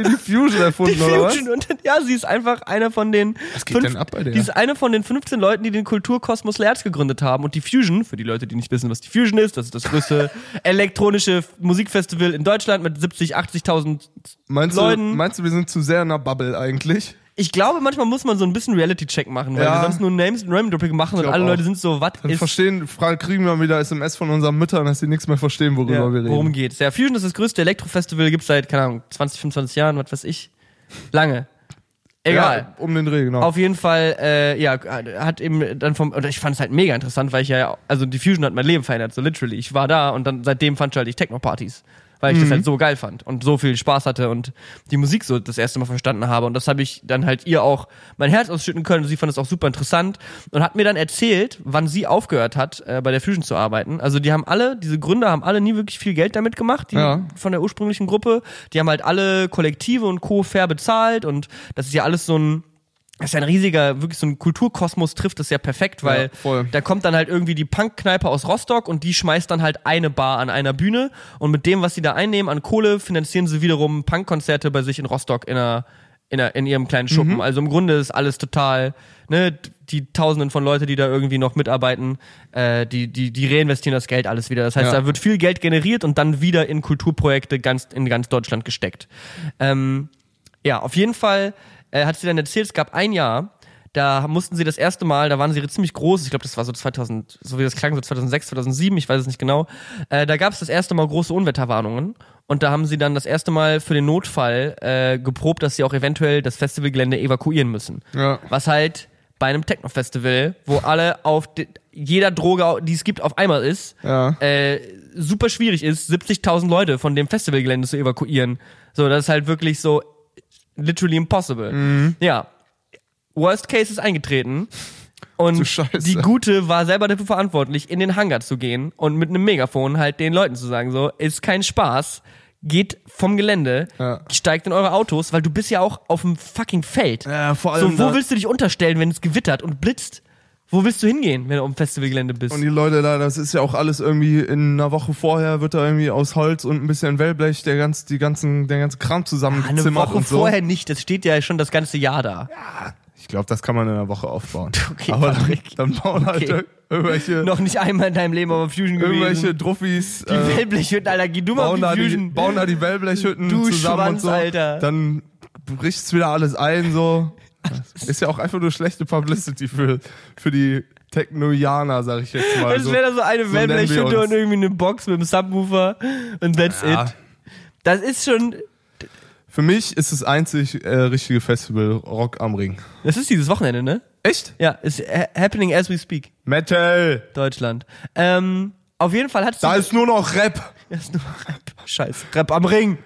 Die Fusion erfunden, oder was? Und ja, sie ist einfach einer von den. Was geht denn ab bei der? Die ist eine von den 15 Leuten, die den Kulturkosmos Lerz gegründet haben. Und die Fusion, für die Leute, die nicht wissen, was die Fusion ist, das ist das größte elektronische Musikfestival in Deutschland mit 70, 80.000 Meinst du, Leuten. meinst du, wir sind zu sehr in einer Bubble eigentlich? Ich glaube, manchmal muss man so ein bisschen Reality-Check machen, weil Ja. wir sonst nur Names und Name-Dropping machen und alle auch. Leute sind so, was ist verstehen, fragen, kriegen wir wieder SMS von unseren Müttern, dass sie nichts mehr verstehen, worüber ja, wir reden. worum geht's? Ja, Fusion ist das größte Elektrofestival, gibt's seit, keine Ahnung, 20, 25 Jahren, was weiß ich. Lange. Egal. Ja, um den Dreh, genau. Auf jeden Fall, äh, ja, hat eben dann vom, oder ich fand es halt mega interessant, weil ich ja, also die Fusion hat mein Leben verändert, so literally. Ich war da und dann seitdem fand ich halt ich Techno-Partys. Weil ich das halt so geil fand und so viel Spaß hatte und die Musik so das erste Mal verstanden habe. Und das habe ich dann halt ihr auch mein Herz ausschütten können. Und sie fand es auch super interessant und hat mir dann erzählt, wann sie aufgehört hat, äh, bei der Fusion zu arbeiten. Also die haben alle, diese Gründer haben alle nie wirklich viel Geld damit gemacht, die Ja. von der ursprünglichen Gruppe. Die haben halt alle Kollektive und Co. fair bezahlt und das ist ja alles so ein das ist ja ein riesiger, wirklich so ein Kulturkosmos trifft das ja perfekt, weil Ja, da kommt dann halt irgendwie die Punkkneipe aus Rostock und die schmeißt dann halt eine Bar an einer Bühne und mit dem, was sie da einnehmen an Kohle, finanzieren sie wiederum Punkkonzerte bei sich in Rostock in einer, in, einer, in ihrem kleinen Schuppen. Also im Grunde ist alles total, ne, die Tausenden von Leute, die da irgendwie noch mitarbeiten, äh, die, die, die reinvestieren das Geld alles wieder. Das heißt, Ja. da wird viel Geld generiert und dann wieder in Kulturprojekte ganz, in ganz Deutschland gesteckt. Ähm, ja, auf jeden Fall äh, hat sie dann erzählt, es gab ein Jahr, da mussten sie das erste Mal, da waren sie ziemlich groß, ich glaube, das war so 2000, so wie das klang, so 2006, 2007, ich weiß es nicht genau, äh, da gab es das erste Mal große Unwetterwarnungen und da haben sie dann das erste Mal für den Notfall äh, geprobt, dass sie auch eventuell das Festivalgelände evakuieren müssen. Ja. Was halt bei einem Techno-Festival, wo alle auf de- jeder Droge, die es gibt, auf einmal ist, Ja. äh, super schwierig ist, 70.000 Leute von dem Festivalgelände zu evakuieren. So, das ist halt wirklich so literally impossible. Mhm. Ja. Worst Case ist eingetreten. Und die Gute war selber dafür verantwortlich, in den Hangar zu gehen und mit einem Megafon halt den Leuten zu sagen, so, ist kein Spaß, geht vom Gelände, Ja. steigt in eure Autos, weil du bist ja auch auf dem fucking Feld. Ja, vor So, allem wo da- willst du dich unterstellen, wenn es gewittert und blitzt? Wo willst du hingehen, wenn du auf dem Festivalgelände bist? Und die Leute da, das ist ja auch alles irgendwie in einer Woche vorher wird da irgendwie aus Holz und ein bisschen Wellblech der ganz, die ganzen, der ganze Kram Eine zusammengezimmert Woche und so. vorher nicht, das steht ja schon das ganze Jahr da. Ich glaube, das kann man in einer Woche aufbauen. Okay, Aber dann, dann bauen halt Okay. irgendwelche, Noch nicht einmal in deinem Leben auf Fusion irgendwelche gewesen. Druffis Die äh, Wellblechhütten, Alter, geh du mal auf bauen, die da die, Fusion. bauen da die Wellblechhütten Du zusammen Schwanz, und so. Alter. Dann bricht's wieder alles ein, so. Ist ja auch einfach nur schlechte Publicity für, für die Technoianer, sag ich jetzt mal. Es so. wäre da so eine so Wellblechhütte und irgendwie eine Box mit einem Subwoofer und that's Ja. it. Das ist schon, Für mich ist das einzig äh, richtige Festival Rock am Ring. das ist dieses Wochenende, ne? Echt? Ja, ist ha happening as we speak. Metal! Deutschland. Ähm, auf jeden Fall hat. Da ist nur noch Rap. Das ist nur Rap. Scheiße. Rap am Ring.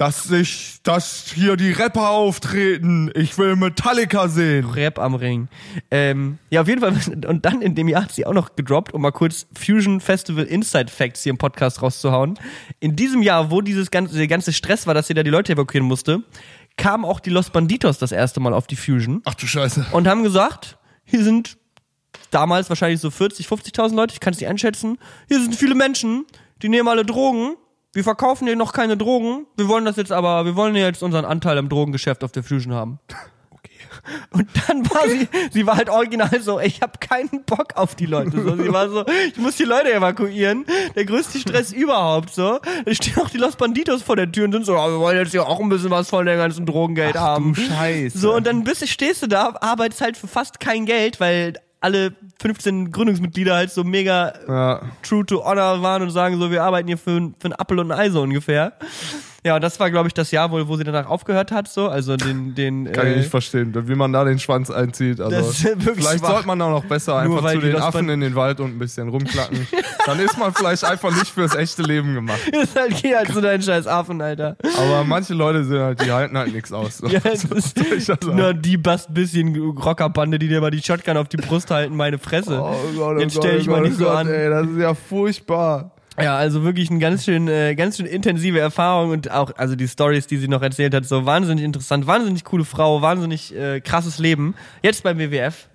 Dass sich, dass hier die Rapper auftreten. Ich will Metallica sehen. Rap am Ring. Ähm, ja, auf jeden Fall. Und dann in dem Jahr hat sie auch noch gedroppt, um mal kurz Fusion Festival Inside Facts hier im Podcast rauszuhauen. In diesem Jahr, wo dieses ganze, der ganze Stress war, dass sie da die Leute evakuieren musste, kamen auch die Los Banditos das erste Mal auf die Fusion Ach du Scheiße. und haben gesagt, hier sind damals wahrscheinlich so 40, 50.000 Leute, ich kann es nicht einschätzen. Hier sind viele Menschen, die nehmen alle Drogen. Wir verkaufen hier noch keine Drogen. Wir wollen das jetzt aber, wir wollen jetzt unseren Anteil am Drogengeschäft auf der Fusion haben. Und dann war sie, sie war halt original so, ich habe keinen Bock auf die Leute. So, sie war so, ich muss die Leute evakuieren. Der größte Stress überhaupt. So, da stehen auch die Los Banditos vor der Tür und sind so, oh, wir wollen jetzt hier auch ein bisschen was von dem ganzen Drogengeld haben. du Scheiße. So und dann bist, stehst du da, arbeitest halt für fast kein Geld, weil alle 15 Gründungsmitglieder halt so mega Ja. true to honor waren und sagen so, wir arbeiten hier für, ein- für einen Apfel und ein Ei so ungefähr. Ja, und das war, glaube ich, das Jahr wohl, wo sie danach aufgehört hat, so, also den, den, Kann ich äh, nicht verstehen, wie man da den Schwanz einzieht. Also, Das ist wirklich vielleicht schwach. sollte man auch noch besser einfach zu den Affen in den Wald und ein bisschen rumklacken. Dann ist man vielleicht einfach nicht fürs echte Leben gemacht. ist halt, geh halt zu deinen scheiß Affen, Alter. Aber manche Leute sind halt, die halten halt nichts aus. So. Ja, das ist ich nur die bast bisschen Rockerbande, die dir mal die Shotgun auf die Brust halten, meine Fresse. Oh Gott, oh Jetzt stell oh dich mal Gott, nicht oh so Gott, an. Ey, das ist ja furchtbar. Ja, also wirklich eine ganz schön, äh, ganz schön intensive Erfahrung und auch, also die Stories, die sie noch erzählt hat, so wahnsinnig interessant, wahnsinnig coole Frau, wahnsinnig äh, krasses Leben. Jetzt beim WWF.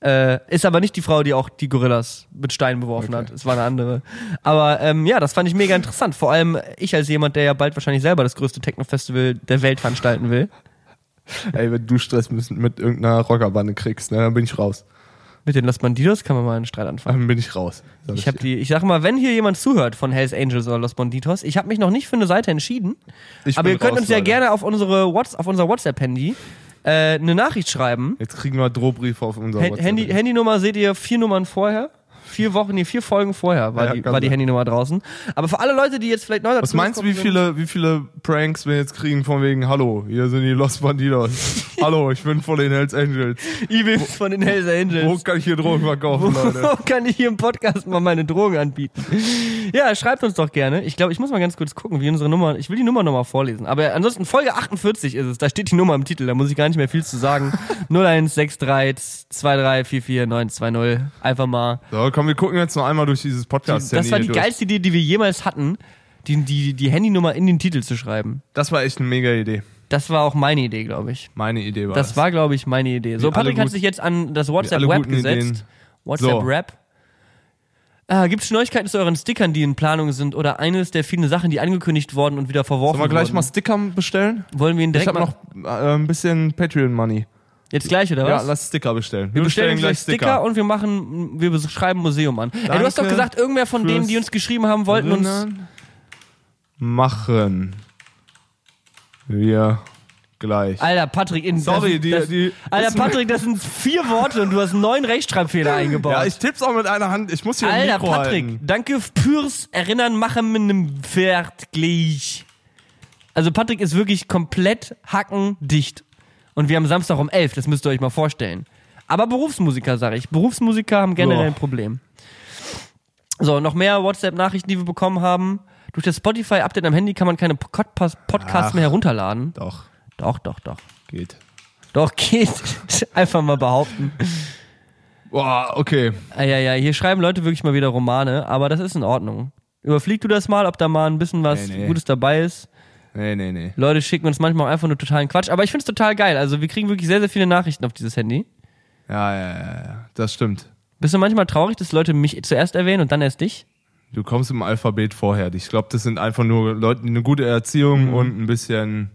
Äh, ist aber nicht die Frau, die auch die Gorillas mit Steinen beworfen Okay. hat. Es war eine andere. Aber ähm, ja, das fand ich mega interessant. Vor allem ich als jemand, der ja bald wahrscheinlich selber das größte Techno-Festival der Welt veranstalten will. Ey, wenn du Stress mit, irgendeiner Rockerbande kriegst, ne, dann bin ich raus. Mit den Los Bandidos kann man mal einen Streit anfangen. Dann bin ich raus. sag Ich habe dir. die, ich sag mal, wenn hier jemand zuhört von Hells Angels oder Los Banditos, ich habe mich noch nicht für eine Seite entschieden. Ich Aber ihr könnt raus, uns ja Leute. gerne auf unsere Whats auf unser WhatsApp-Handy äh, eine Nachricht schreiben. Jetzt kriegen wir Drohbriefe auf unser Ha- WhatsApp. Handy, Handynummer seht ihr vier Nummern vorher. Vier Wochen, nee, vier Folgen vorher war, Ja, die, war die. Handynummer draußen. Aber für alle Leute, die jetzt vielleicht neu dazu Was meinst du, wie viele, wie viele Pranks wir jetzt kriegen von wegen, hallo, hier sind die Los Bandidos. hallo, ich bin von den Hells Angels. Evil von den Hells Angels. Wo kann ich hier Drogen verkaufen, Leute? Wo kann ich hier im Podcast mal meine Drogen anbieten? Ja, schreibt uns doch gerne. Ich glaube, ich muss mal ganz kurz gucken, wie unsere Nummer. Ich will die Nummer nochmal vorlesen. Aber ansonsten Folge 48 ist es. Da steht die Nummer im Titel. Da muss ich gar nicht mehr viel zu sagen. 0163 2344 920. Einfach mal. So, komm, wir gucken jetzt noch einmal durch dieses podcast das war die durch. geilste Idee, die wir jemals hatten, die, die, die Handynummer in den Titel zu schreiben. Das war echt eine mega Idee. Das war auch meine Idee, glaube ich. Meine Idee war Das war, glaube ich, meine Idee. So, Patrick hat sich jetzt an das WhatsApp-Web gesetzt. Ideen. WhatsApp-Rap. Äh, Gibt es Neuigkeiten zu euren Stickern, die in Planung sind oder eines der vielen Sachen, die angekündigt worden und wieder verworfen Sollen wir gleich wurden? mal Sticker bestellen? Wollen wir ihn direkt Ich habe noch äh, ein bisschen Patreon-Money. Jetzt gleich oder Ja, was? lass Sticker bestellen. wir bestellen gleich Sticker, und wir machen, wir schreiben Museum an. Ey, du hast doch gesagt, irgendwer von denen, die uns geschrieben haben, wollten uns. Machen. Wir gleich. Alter, Patrick, in Sorry, das, die- das, die- Alter, Patrick, das sind vier Worte und du hast neun Rechtschreibfehler eingebaut. Ja, ich tipp's auch mit einer Hand. Ich muss hier Alter, Mikro Patrick, halten. danke fürs Erinnern machen mit einem Pferd gleich. Also Patrick ist wirklich komplett hackendicht. Und wir haben Samstag um 11, das müsst ihr euch mal vorstellen. Aber Berufsmusiker, sage ich. Berufsmusiker haben generell ein Problem. So, noch mehr WhatsApp-Nachrichten, die wir bekommen haben. Durch das Spotify-Update am Handy kann man keine Podcasts mehr herunterladen. Doch, Doch, doch, doch. geht. Doch, geht. Einfach mal behaupten. Boah, okay. Ah, ja, ja, hier schreiben Leute wirklich mal wieder Romane, aber das ist in Ordnung. Überflieg du das mal, ob da mal ein bisschen was Nee, nee. Gutes dabei ist. Nee, nee, nee. Leute schicken uns manchmal auch einfach nur totalen Quatsch, aber ich find's total geil. Also wir kriegen wirklich sehr, sehr viele Nachrichten auf dieses Handy. Ja, ja, ja, ja. Das stimmt. Bist du manchmal traurig, dass Leute mich zuerst erwähnen und dann erst dich? Du kommst im Alphabet vorher. Ich glaube, das sind einfach nur Leute, die eine gute Erziehung Mhm. und ein bisschen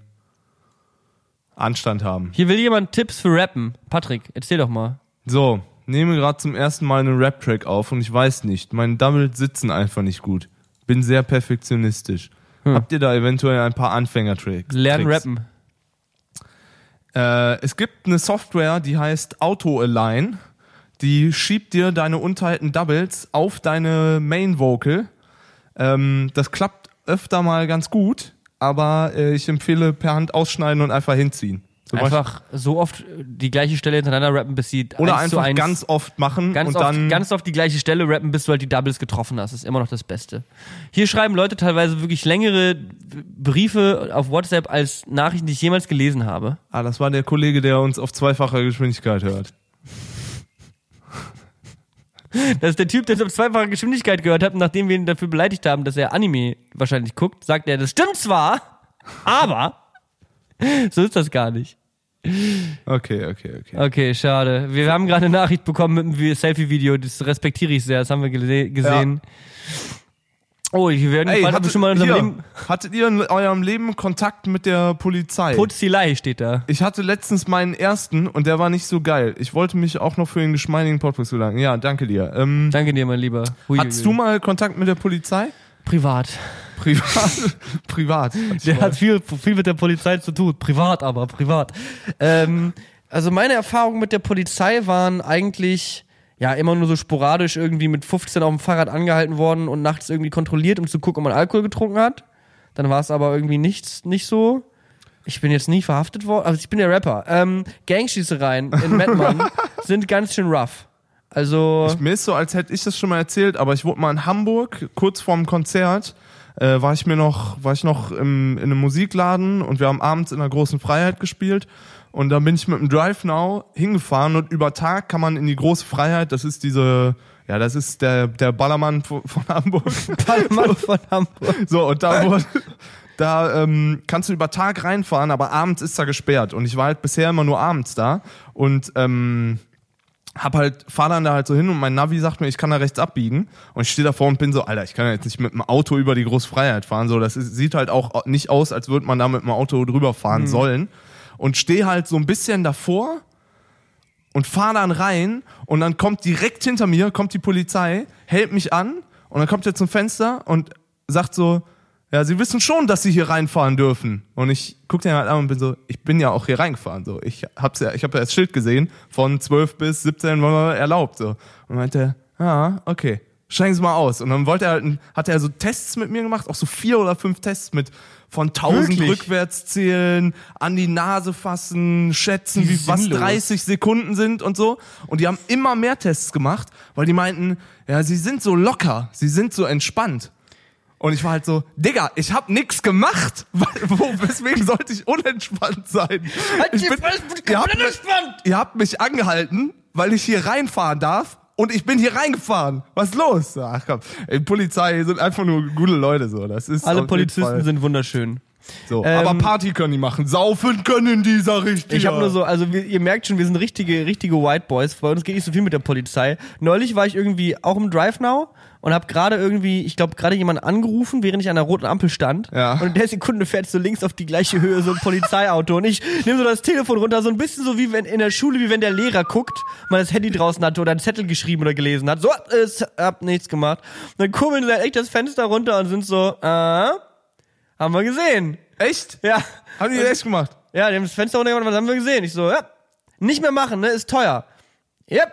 Anstand haben. Hier will jemand Tipps für Rappen. Patrick, erzähl doch mal. So, nehme gerade zum ersten Mal einen Rap-Track auf und ich weiß nicht, meine Doubles sitzen einfach nicht gut. Bin sehr perfektionistisch. Habt ihr da eventuell ein paar Anfänger-Tricks? Lernen rappen. Äh, es gibt eine Software, die heißt Auto-Align. Die schiebt dir deine unteilten Doubles auf deine Main-Vocal. Ähm, das klappt öfter mal ganz gut, aber äh, ich empfehle per Hand ausschneiden und einfach hinziehen. Zum Einfach so oft die gleiche Stelle hintereinander rappen, bis sie Oder eins zu einfach eins, ganz oft machen ganz und oft, dann ganz oft die gleiche Stelle rappen, bis du halt die Doubles getroffen hast. Das ist immer noch das Beste. Hier schreiben Leute teilweise wirklich längere Briefe auf WhatsApp als Nachrichten, die ich jemals gelesen habe. Ah, das war der Kollege, der uns auf zweifacher Geschwindigkeit hört. Das ist der Typ, der es auf zweifache Geschwindigkeit gehört hat und nachdem wir ihn dafür beleidigt haben, dass er Anime wahrscheinlich guckt, sagt er, das stimmt zwar, aber so ist das gar nicht. Okay, okay, okay. Okay, schade. Wir haben gerade eine Nachricht bekommen mit einem Vi- Selfie-Video, das respektiere ich sehr, das haben wir gele- gesehen. Oh, hier werden Ey, gefragt, wir hattet, schon mal in unserem hier, Leben... hattet ihr in eurem Leben Kontakt mit der Polizei? Putzilei steht da. ich hatte letztens meinen ersten und der war nicht so geil. Ich wollte mich auch noch für den geschmeidigen Podcast bedanken. Ja, danke dir. Ähm, Danke dir, mein Lieber. Hui, hattest hui, du mal Kontakt mit der Polizei? Privat. Privat. Privat. Der hat viel, viel mit der Polizei zu tun. Privat aber, privat. Ähm, also meine Erfahrungen mit der Polizei waren eigentlich ja immer nur so sporadisch irgendwie mit 15 auf dem Fahrrad angehalten worden und nachts irgendwie kontrolliert, um zu gucken, ob man Alkohol getrunken hat. Dann war es aber irgendwie nichts, nicht so. Ich bin jetzt nie verhaftet worden. Also ich bin ja Rapper. Ähm, Gangschießereien in Mettmann sind ganz schön rough. Also Mir ist so, als hätte ich das schon mal erzählt, aber ich wurde mal in Hamburg, kurz vorm Konzert, äh, war ich mir noch, war ich noch im, in einem Musikladen und wir haben abends in der großen Freiheit gespielt. Und dann bin ich mit dem Drive Now hingefahren und über Tag kann man in die große Freiheit, das ist diese, ja, das ist der, der Ballermann von, von Hamburg. Ballermann von Hamburg. So, und da wurde, da ähm, kannst du über Tag reinfahren, aber abends ist da gesperrt. Und ich war halt bisher immer nur abends da und ähm, hab halt, fahr dann da halt so hin und mein Navi sagt mir, ich kann da rechts abbiegen. Und ich stehe davor und bin so, Alter, ich kann ja jetzt nicht mit dem Auto über die Großfreiheit fahren. So, das ist, sieht halt auch nicht aus, als würde man da mit dem Auto drüber fahren sollen. Und stehe halt so ein bisschen davor und fahr dann rein und dann kommt direkt hinter mir, kommt die Polizei, hält mich an und dann kommt er zum Fenster und sagt so, ja, Sie wissen schon, dass Sie hier reinfahren dürfen. Und ich guck den halt an und bin so, ich bin ja auch hier reingefahren. So, ich hab's ja, ich habe ja das Schild gesehen von 12 bis 17 war erlaubt. So und meinte, Ja, okay. Steigen Sie mal aus. Und dann wollte er halt, hat er so Tests mit mir gemacht, auch so vier oder fünf Tests mit von 1000 Wirklich? rückwärts zählen, an die Nase fassen, schätzen, Wie wie, was sinnlos. 30 Sekunden sind und so. Und die haben immer mehr Tests gemacht, weil die meinten, ja, sie sind so locker, sie sind so entspannt. Und ich war halt so, Digga, ich hab nix gemacht. Wo, weswegen sollte ich unentspannt sein? Halt ich bin- ihr, habt, mich- entspannt. ihr habt mich angehalten, weil ich hier reinfahren darf. Und ich bin hier reingefahren. Was ist los? Ach komm, ey, Polizei sind einfach nur gute Leute so. Das ist Alle Polizisten sind wunderschön. so. ähm, Aber Party können die machen. Saufen können die, sag ich dir. Ich habe nur so, also wir, ihr merkt schon, wir sind richtige, richtige White Boys. Bei uns geht nicht so viel mit der Polizei. Neulich war ich irgendwie auch im Drive Now und habe gerade irgendwie, ich glaube, gerade jemand angerufen, während ich an der roten Ampel stand. Ja. Und in der Sekunde fährt so links auf die gleiche Höhe so ein Polizeiauto und ich nehme so das Telefon runter, so ein bisschen so wie wenn in der Schule, wie wenn der Lehrer guckt, man das Handy draußen hatte oder einen Zettel geschrieben oder gelesen hat. So, äh, hab nichts gemacht. Und dann kurbeln sie halt echt das Fenster runter und sind so, äh, haben wir gesehen. Echt? Ja. Haben die das echt gemacht? Ja, die haben das Fenster runtergemacht, was haben wir gesehen? Ich so, ja, nicht mehr machen, ne, ist teuer. Yep,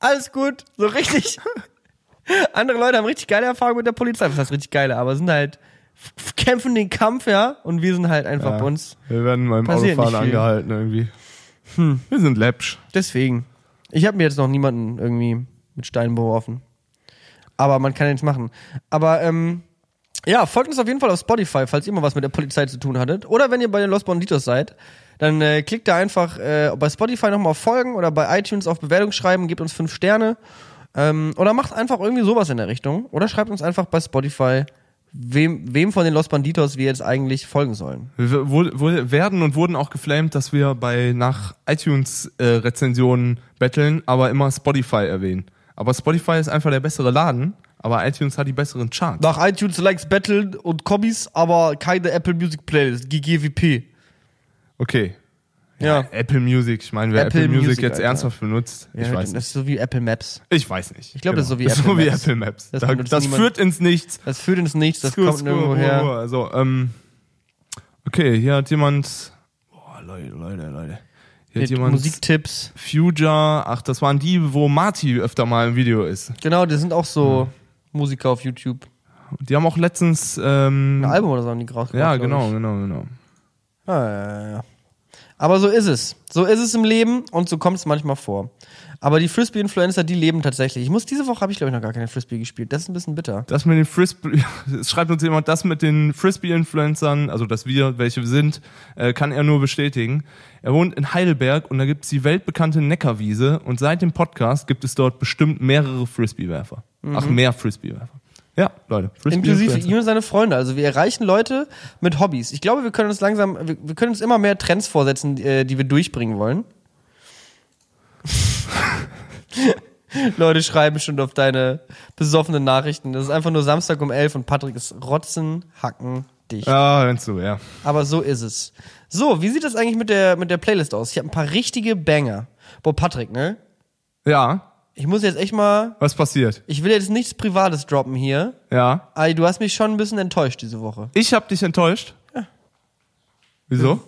alles gut, so richtig. Andere Leute haben richtig geile Erfahrungen mit der Polizei, was heißt richtig geile, aber sind halt, kämpfen den Kampf, ja, und wir sind halt einfach Ja. bei uns. Wir werden beim Autofahren angehalten irgendwie. Hm. Wir sind läppsch. Deswegen. Ich habe mir jetzt noch niemanden irgendwie mit Steinen beworfen. Aber man kann ja nichts machen. Aber, ähm, ja, folgt uns auf jeden Fall auf Spotify, falls ihr mal was mit der Polizei zu tun hattet. Oder wenn ihr bei den Los Banditos seid, dann äh, klickt da einfach äh, bei Spotify nochmal auf Folgen oder bei iTunes auf Bewertung schreiben, gebt uns fünf Sterne. Ähm, oder macht einfach irgendwie sowas in der Richtung. Oder schreibt uns einfach bei Spotify, wem, wem von den Los Banditos wir jetzt eigentlich folgen sollen. Wir werden und wurden auch geflamed, dass wir bei nach iTunes-Rezensionen betteln, aber immer Spotify erwähnen. Aber Spotify ist einfach der bessere Laden, aber iTunes hat die besseren Charts. Nach iTunes Likes Battle und Cobbys, aber keine Apple Music Playlist, GGWP. Okay. Ja. Apple Music, ich meine, wer Apple Apple, Music, Music, jetzt Alter. ernsthaft benutzt, ich weiß Das nicht. ist so wie Apple Maps. Ich weiß nicht. Ich glaub, das ist so wie Apple so wie Maps. Apple Maps. Das Das, benutzt das führt ins Nichts. Das führt ins Nichts, das Skur, kommt skur, nirgendwo ruh, her. ruh. Also, ähm, okay, hier hat jemand, boah, Leute, Leute, Leute. Hier hat jemand Musiktipps. Future, ach, das waren die, wo Marty öfter mal im Video ist. Genau, die sind auch so Musiker auf YouTube. Die haben auch letztens, ähm, Ein Album oder so haben die rausgebracht. ja, genau, genau, genau. Ah, ja, ja, ja. Aber so ist es. So ist es im Leben und so kommt es manchmal vor. Aber die Frisbee-Influencer, die leben tatsächlich. Ich muss diese Woche habe ich glaube ich noch gar keine Frisbee gespielt. Das ist ein bisschen bitter. Das mit den Frisbee, es schreibt uns jemand, das mit den Frisbee-Influencern, also dass wir welche wir sind, äh, kann er nur bestätigen. Er wohnt in Heidelberg und da gibt's die weltbekannte Neckarwiese und seit dem Podcast gibt es dort bestimmt mehrere Frisbee-Werfer. Ach, mehr Frisbee-Werfer. Ja, Leute. Inklusive ihn und seine Freunde. Also wir erreichen Leute mit Hobbys. Ich glaube, wir können uns langsam, wir, wir können uns immer mehr Trends vorsetzen, äh, die wir durchbringen wollen. Leute schreiben schon auf deine besoffenen Nachrichten. Das ist einfach nur Samstag um 11 und Patrick ist rotzen, hacken, dicht. Ja, wenn's so, ja. Aber so ist es. So, wie sieht das eigentlich mit der, mit der Playlist aus? Ich habe ein paar richtige Banger. Boah, Patrick, ne? Ja, Ich muss jetzt echt mal, was passiert? ich will jetzt nichts Privates droppen hier. Ja. Aber du hast mich schon ein bisschen enttäuscht diese Woche. Ich hab dich enttäuscht. Wieso?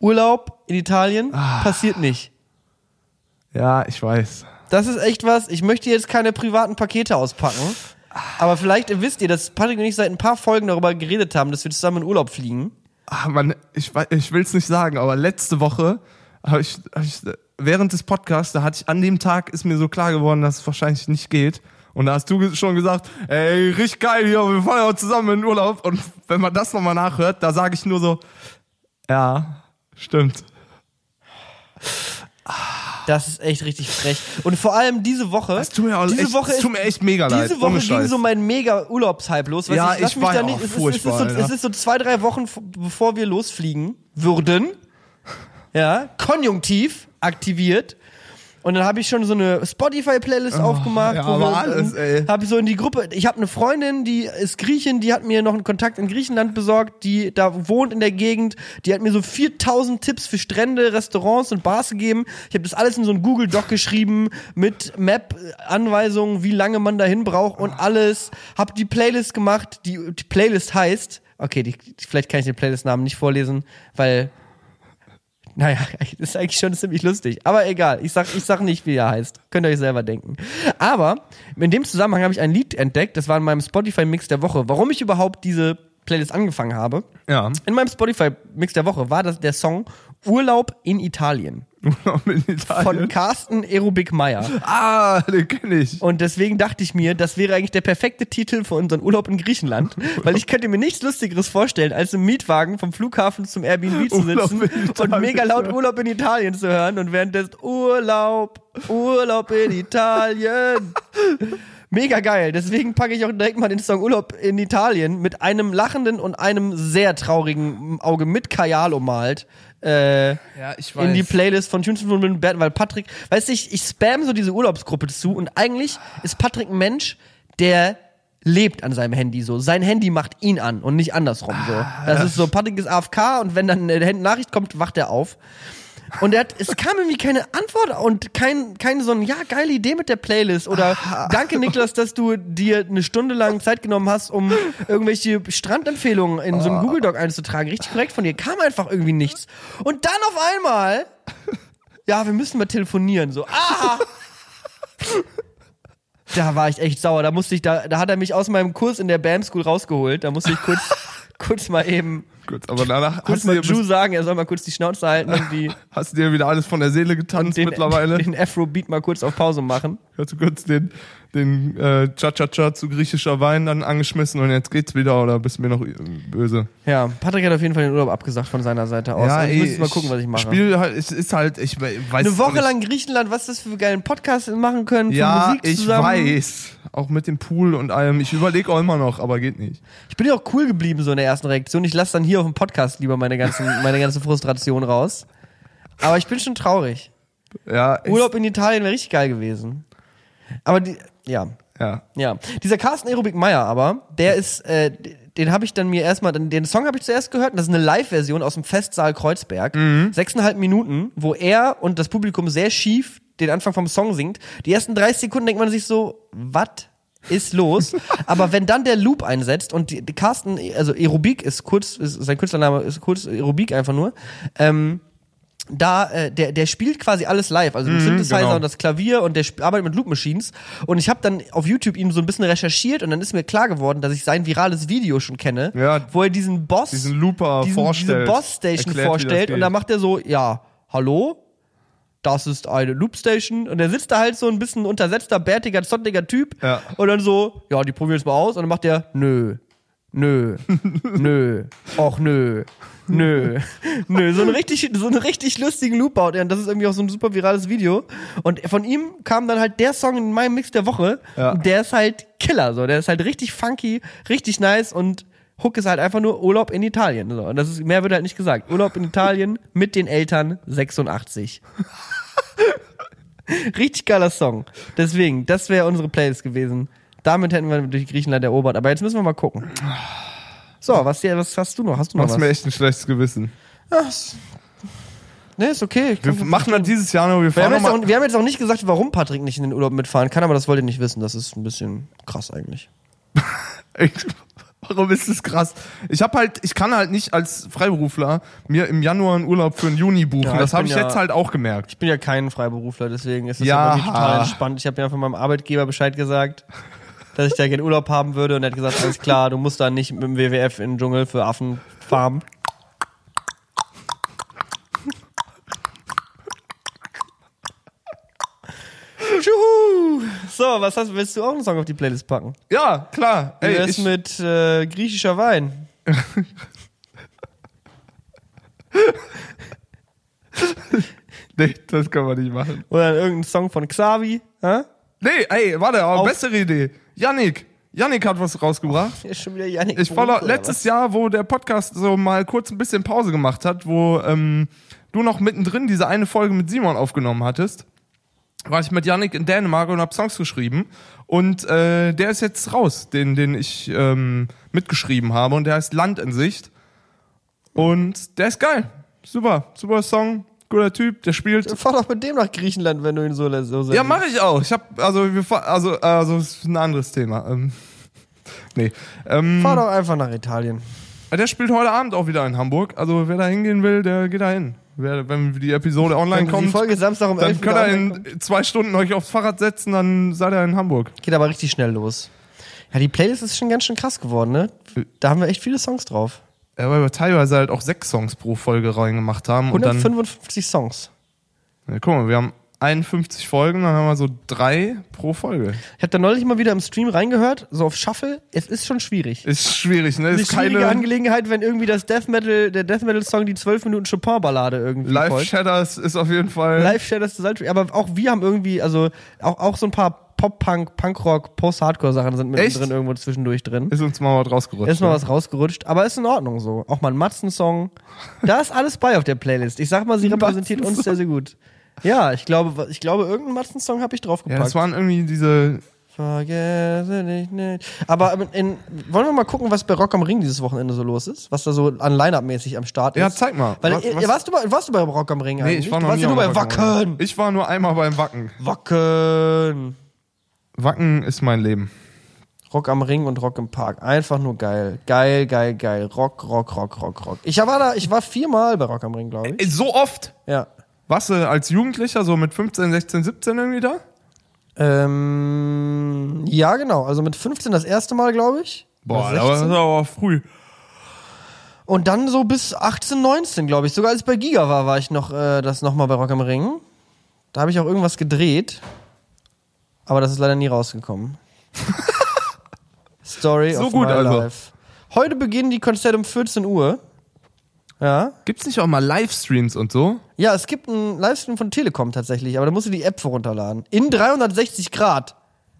Urlaub in Italien Ah. passiert nicht. Ja, ich weiß. Das ist echt was. Ich möchte jetzt keine privaten Pakete auspacken. Aber vielleicht wisst ihr, dass Patrick und ich seit ein paar Folgen darüber geredet haben, dass wir zusammen in Urlaub fliegen. Ah, man, ich, ich will's nicht sagen, aber letzte Woche habe ich, hab ich während des Podcasts, da hatte ich an dem Tag ist mir so klar geworden, dass es wahrscheinlich nicht geht. Und da hast du schon gesagt, ey, richtig geil hier, wir fahren auch zusammen in den Urlaub. Und wenn man das nochmal nachhört, da sage ich nur so, ja, stimmt. Das ist echt richtig frech. Und vor allem diese Woche. Es tut mir auch diese echt, Woche ist, tut mir echt mega leid. Diese Woche ging so mein mega Urlaubshype los. Ja, lass ich mich war da nicht. auch Es ist, es, ist so, es ist so zwei, drei Wochen, bevor wir losfliegen würden. Ja, Konjunktiv aktiviert. Und dann habe ich schon so eine Spotify-Playlist aufgemacht. Oh, ja, wo alles, ey. Habe ich so in die Gruppe. Ich habe eine Freundin, die ist Griechin, die hat mir noch einen Kontakt in Griechenland besorgt, die da wohnt in der Gegend. Die hat mir so 4000 Tipps für Strände, Restaurants und Bars gegeben. Ich habe das alles in so einen Google Doc geschrieben mit Map-Anweisungen, wie lange man dahin braucht und alles. Hab die Playlist gemacht. Die, die Playlist heißt, okay, die, vielleicht kann ich den Playlist-Namen nicht vorlesen, weil Naja, das ist eigentlich schon ziemlich lustig. Aber egal, ich sag, ich sag nicht, wie er heißt. Könnt ihr euch selber denken. Aber in dem Zusammenhang habe ich ein Lied entdeckt, das war in meinem Spotify-Mix der Woche. Warum ich überhaupt diese Playlist angefangen habe. Ja. In meinem Spotify-Mix der Woche war das der Song Urlaub in Italien in Italien. von Carsten Erubik Meyer. ah, den kenne ich. Und deswegen dachte ich mir, das wäre eigentlich der perfekte Titel für unseren Urlaub in Griechenland, weil ich könnte mir nichts Lustigeres vorstellen, als im Mietwagen vom Flughafen zum Airbnb zu Urlaub sitzen und mega laut. Urlaub in Italien zu hören und währenddessen Urlaub, Urlaub in Italien. Mega geil. Deswegen packe ich auch direkt mal den Song Urlaub in Italien mit einem lachenden und einem sehr traurigen Auge mit Kajal ummalt. Äh, Ja, in die Playlist von Tunes von Bert, weil Patrick, weißt du, ich, ich spam so diese Urlaubsgruppe zu und eigentlich ist Patrick ein Mensch, der lebt an seinem Handy so. Sein Handy macht ihn an und nicht andersrum so. Das ist so, Patrick ist AFK und wenn dann eine Nachricht kommt, wacht er auf. Und hat, es kam irgendwie keine Antwort und kein, kein so ein, ja, geile Idee mit der Playlist oder danke Niklas, dass du dir eine Stunde lang Zeit genommen hast, um irgendwelche Strandempfehlungen in so einen Google Doc einzutragen. Richtig korrekt von dir. Kam einfach irgendwie nichts. Und dann auf einmal, ja, wir müssen mal telefonieren. So, ah! Da war ich echt sauer. Da musste ich, da, da hat er mich aus meinem Kurs in der BAM School rausgeholt. Da musste ich kurz, kurz mal eben, Gut, aber danach kurz hast du, mal Ju sagen, er soll mal kurz die Schnauze halten und die, hast du dir wieder alles von der Seele getanzt den, mittlerweile. den Afro-Beat mal kurz auf Pause machen. Hast du kurz den, den äh, Cha-Cha-Cha zu griechischer Wein dann angeschmissen und jetzt geht's wieder oder bist du mir noch äh, böse? Ja, Patrick hat auf jeden Fall den Urlaub abgesagt von seiner Seite aus. Also ich muss mal gucken, was ich mache. Spiel halt, es ist halt, ich we- weiß Eine Woche lang Griechenland, was das für geilen Podcast machen können, Ja, Musik ich zusammen. weiß. Auch mit dem Pool und allem. Ich überlege auch immer noch, aber geht nicht. Ich bin ja auch cool geblieben so in der ersten Reaktion. Ich lasse dann hier auf dem Podcast lieber meine ganzen, meine ganze Frustration raus. Aber ich bin schon traurig. Ja, ich, Urlaub in Italien wäre richtig geil gewesen. Aber die, ja, Ja. ja. Dieser Carsten Aerobik Meyer aber, der ist, äh, den habe ich dann mir erstmal, den Song habe ich zuerst gehört, und das ist eine Live-Version aus dem Festsaal Kreuzberg. Sechseinhalb Minuten, wo er und das Publikum sehr schief den Anfang vom Song singt. Die ersten 30 Sekunden denkt man sich so, was ist los? Aber wenn dann der Loop einsetzt und die, die Carsten, also Aerobik ist kurz, ist, sein Künstlername ist kurz Aerobik einfach nur, ähm, da, äh, der, der spielt quasi alles live, also den Synthesizer genau. und das Klavier und der arbeitet mit Loop Machines. Und ich habe dann auf YouTube ihm so ein bisschen recherchiert und dann ist mir klar geworden, dass ich sein virales Video schon kenne, Ja. wo er diesen Boss, Diesen Looper diesen, vorstellt. diese Boss-Station Erklärt, wie das vorstellt und dann macht er so, ja, hallo? Das ist eine Loop-Station und er sitzt da halt so ein bisschen untersetzter, bärtiger, zottiger Typ Ja. und dann so, ja, die probieren es mal aus und dann macht er, nö, nö, nö, och nö, nö, nö. So einen richtig, so einen richtig lustigen Loop baut er und das ist irgendwie auch so ein super virales Video. Und von ihm kam dann halt der Song in meinem Mix der Woche. Ja. Und der ist halt Killer, so. Der ist halt richtig funky, richtig nice und Hook ist halt einfach nur Urlaub in Italien. So. Und das ist, mehr wird halt nicht gesagt. Urlaub in Italien mit den Eltern 86. Richtig geiler Song. Deswegen, das wäre unsere Playlist gewesen. Damit hätten wir durch Griechenland erobert. Aber jetzt müssen wir mal gucken. So, was, was hast du noch? Hast du noch Machst was? mir echt ein schlechtes Gewissen. Ach, s- Nee, ist okay. Wir machen das dieses Jahr noch. Wir wir, haben jetzt noch auch, wir haben jetzt auch nicht gesagt, warum Patrick nicht in den Urlaub mitfahren kann, aber das wollt ihr nicht wissen. Das ist ein bisschen krass eigentlich. Warum ist das krass? Ich habe halt, ich kann halt nicht als Freiberufler mir im Januar einen Urlaub für den Juni buchen. Ja, das habe ich ja- jetzt halt auch gemerkt. Ich bin ja kein Freiberufler, deswegen ist das Ja. ja. total entspannt. Ich habe ja von meinem Arbeitgeber Bescheid gesagt, dass ich da gerne Urlaub haben würde und er hat gesagt, alles klar, du musst da nicht mit dem WWF in den Dschungel für Affen farmen. Juhu. So, was hast, willst du auch einen Song auf die Playlist packen? Ja, klar. Ey, ich, mit äh, griechischer Wein? nee, das können wir nicht machen. Oder irgendein Song von Xavi? Hä? Nee, ey, warte, aber Auf- bessere Idee. Yannick. Yannick hat was rausgebracht. Ist schon wieder Janik Ich oder letztes? Jahr, wo der Podcast so mal kurz ein bisschen Pause gemacht hat, wo ähm, du noch mittendrin diese eine Folge mit Simon aufgenommen hattest, war ich mit Yannick in Dänemark und hab Songs geschrieben. Und äh, der ist jetzt raus, den, den ich ähm, mitgeschrieben habe. Und der heißt Land in Sicht. Und der ist geil. Super, super Song, guter Typ, der spielt. Fahr doch mit dem nach Griechenland, wenn du ihn so, so sehr Ja, mache ich auch. Ich hab, also, wir, fahr- also, also, ist ein anderes Thema. Ähm, nee. Ähm, Fahr doch einfach nach Italien. Der spielt heute Abend auch wieder in Hamburg. Also wer da hingehen will, der geht da hin. Wenn die Episode online Wenn die kommt, Folge Samstag um 11 dann könnt ihr in zwei Stunden euch aufs Fahrrad setzen, dann seid ihr in Hamburg. Geht aber richtig schnell los. Ja, die Playlist ist schon ganz schön krass geworden, ne? Da haben wir echt viele Songs drauf. Ja, weil wir teilweise halt auch sechs Songs pro Folge reingemacht haben. Und dann, 155 Songs. ja, guck mal, wir haben 51 Folgen, dann haben wir so drei pro Folge. Ich habe da neulich mal wieder im Stream reingehört, so auf Shuffle. Es ist schon schwierig. Ist schwierig, ne? Eine Ist schwierige keine Angelegenheit, wenn irgendwie das Death Metal, der Death Metal Song die 12 Minuten Chopin-Ballade irgendwie Live folgt. Shatters ist auf jeden Fall. Live Shadows des Altschul- Aber auch wir haben irgendwie, also auch, auch so ein paar Pop-Punk, Punk-Rock, Post-Hardcore-Sachen sind Echt? mittendrin irgendwo zwischendurch drin. Ist uns mal was rausgerutscht. Ist mal ne? was rausgerutscht, aber ist in Ordnung so. Auch mal ein Matzen-Song. Da ist alles bei auf der Playlist. Ich sag mal, sie repräsentiert uns sehr, sehr gut. Ja, ich glaube, ich glaube, irgendeinen Matzen-Song habe ich Ja, draufgepackt. das waren irgendwie diese. Vergesse dich nicht. Aber in, wollen wir mal gucken, was bei Rock am Ring dieses Wochenende so los ist? Was da so an Line-Up-mäßig am Start ist? Ja, zeig mal. Weil, Was- was- warst, du bei, warst du bei Rock am Ring Nee, eigentlich? ich war du noch warst nie ja nur bei. Wacken. Ich war nur einmal beim Wacken. Wacken. Wacken ist mein Leben. Rock am Ring und Rock im Park. Einfach nur geil. Geil, geil, geil. Rock, Rock, Rock, Rock, Rock. Ich war da, ich war viermal bei Rock am Ring, glaube ich. So oft? Ja. Warst du als Jugendlicher so mit 15, 16, 17 irgendwie da? Ähm, ja, genau. Also mit 15 das erste Mal, glaube ich. Boah, Oder da war 16. aber früh. Und dann so bis 18, 19, glaube ich. Sogar als ich bei Giga war, war ich noch äh, das nochmal bei Rock am Ring. Da habe ich auch irgendwas gedreht. Aber das ist leider nie rausgekommen. Story So of gut my also. life. Heute beginnen die Konzerte um 14 Uhr. Ja. Gibt's nicht auch mal Livestreams und so? Ja, es gibt einen Livestream von Telekom tatsächlich, aber da musst du die App für runterladen. In 360 Grad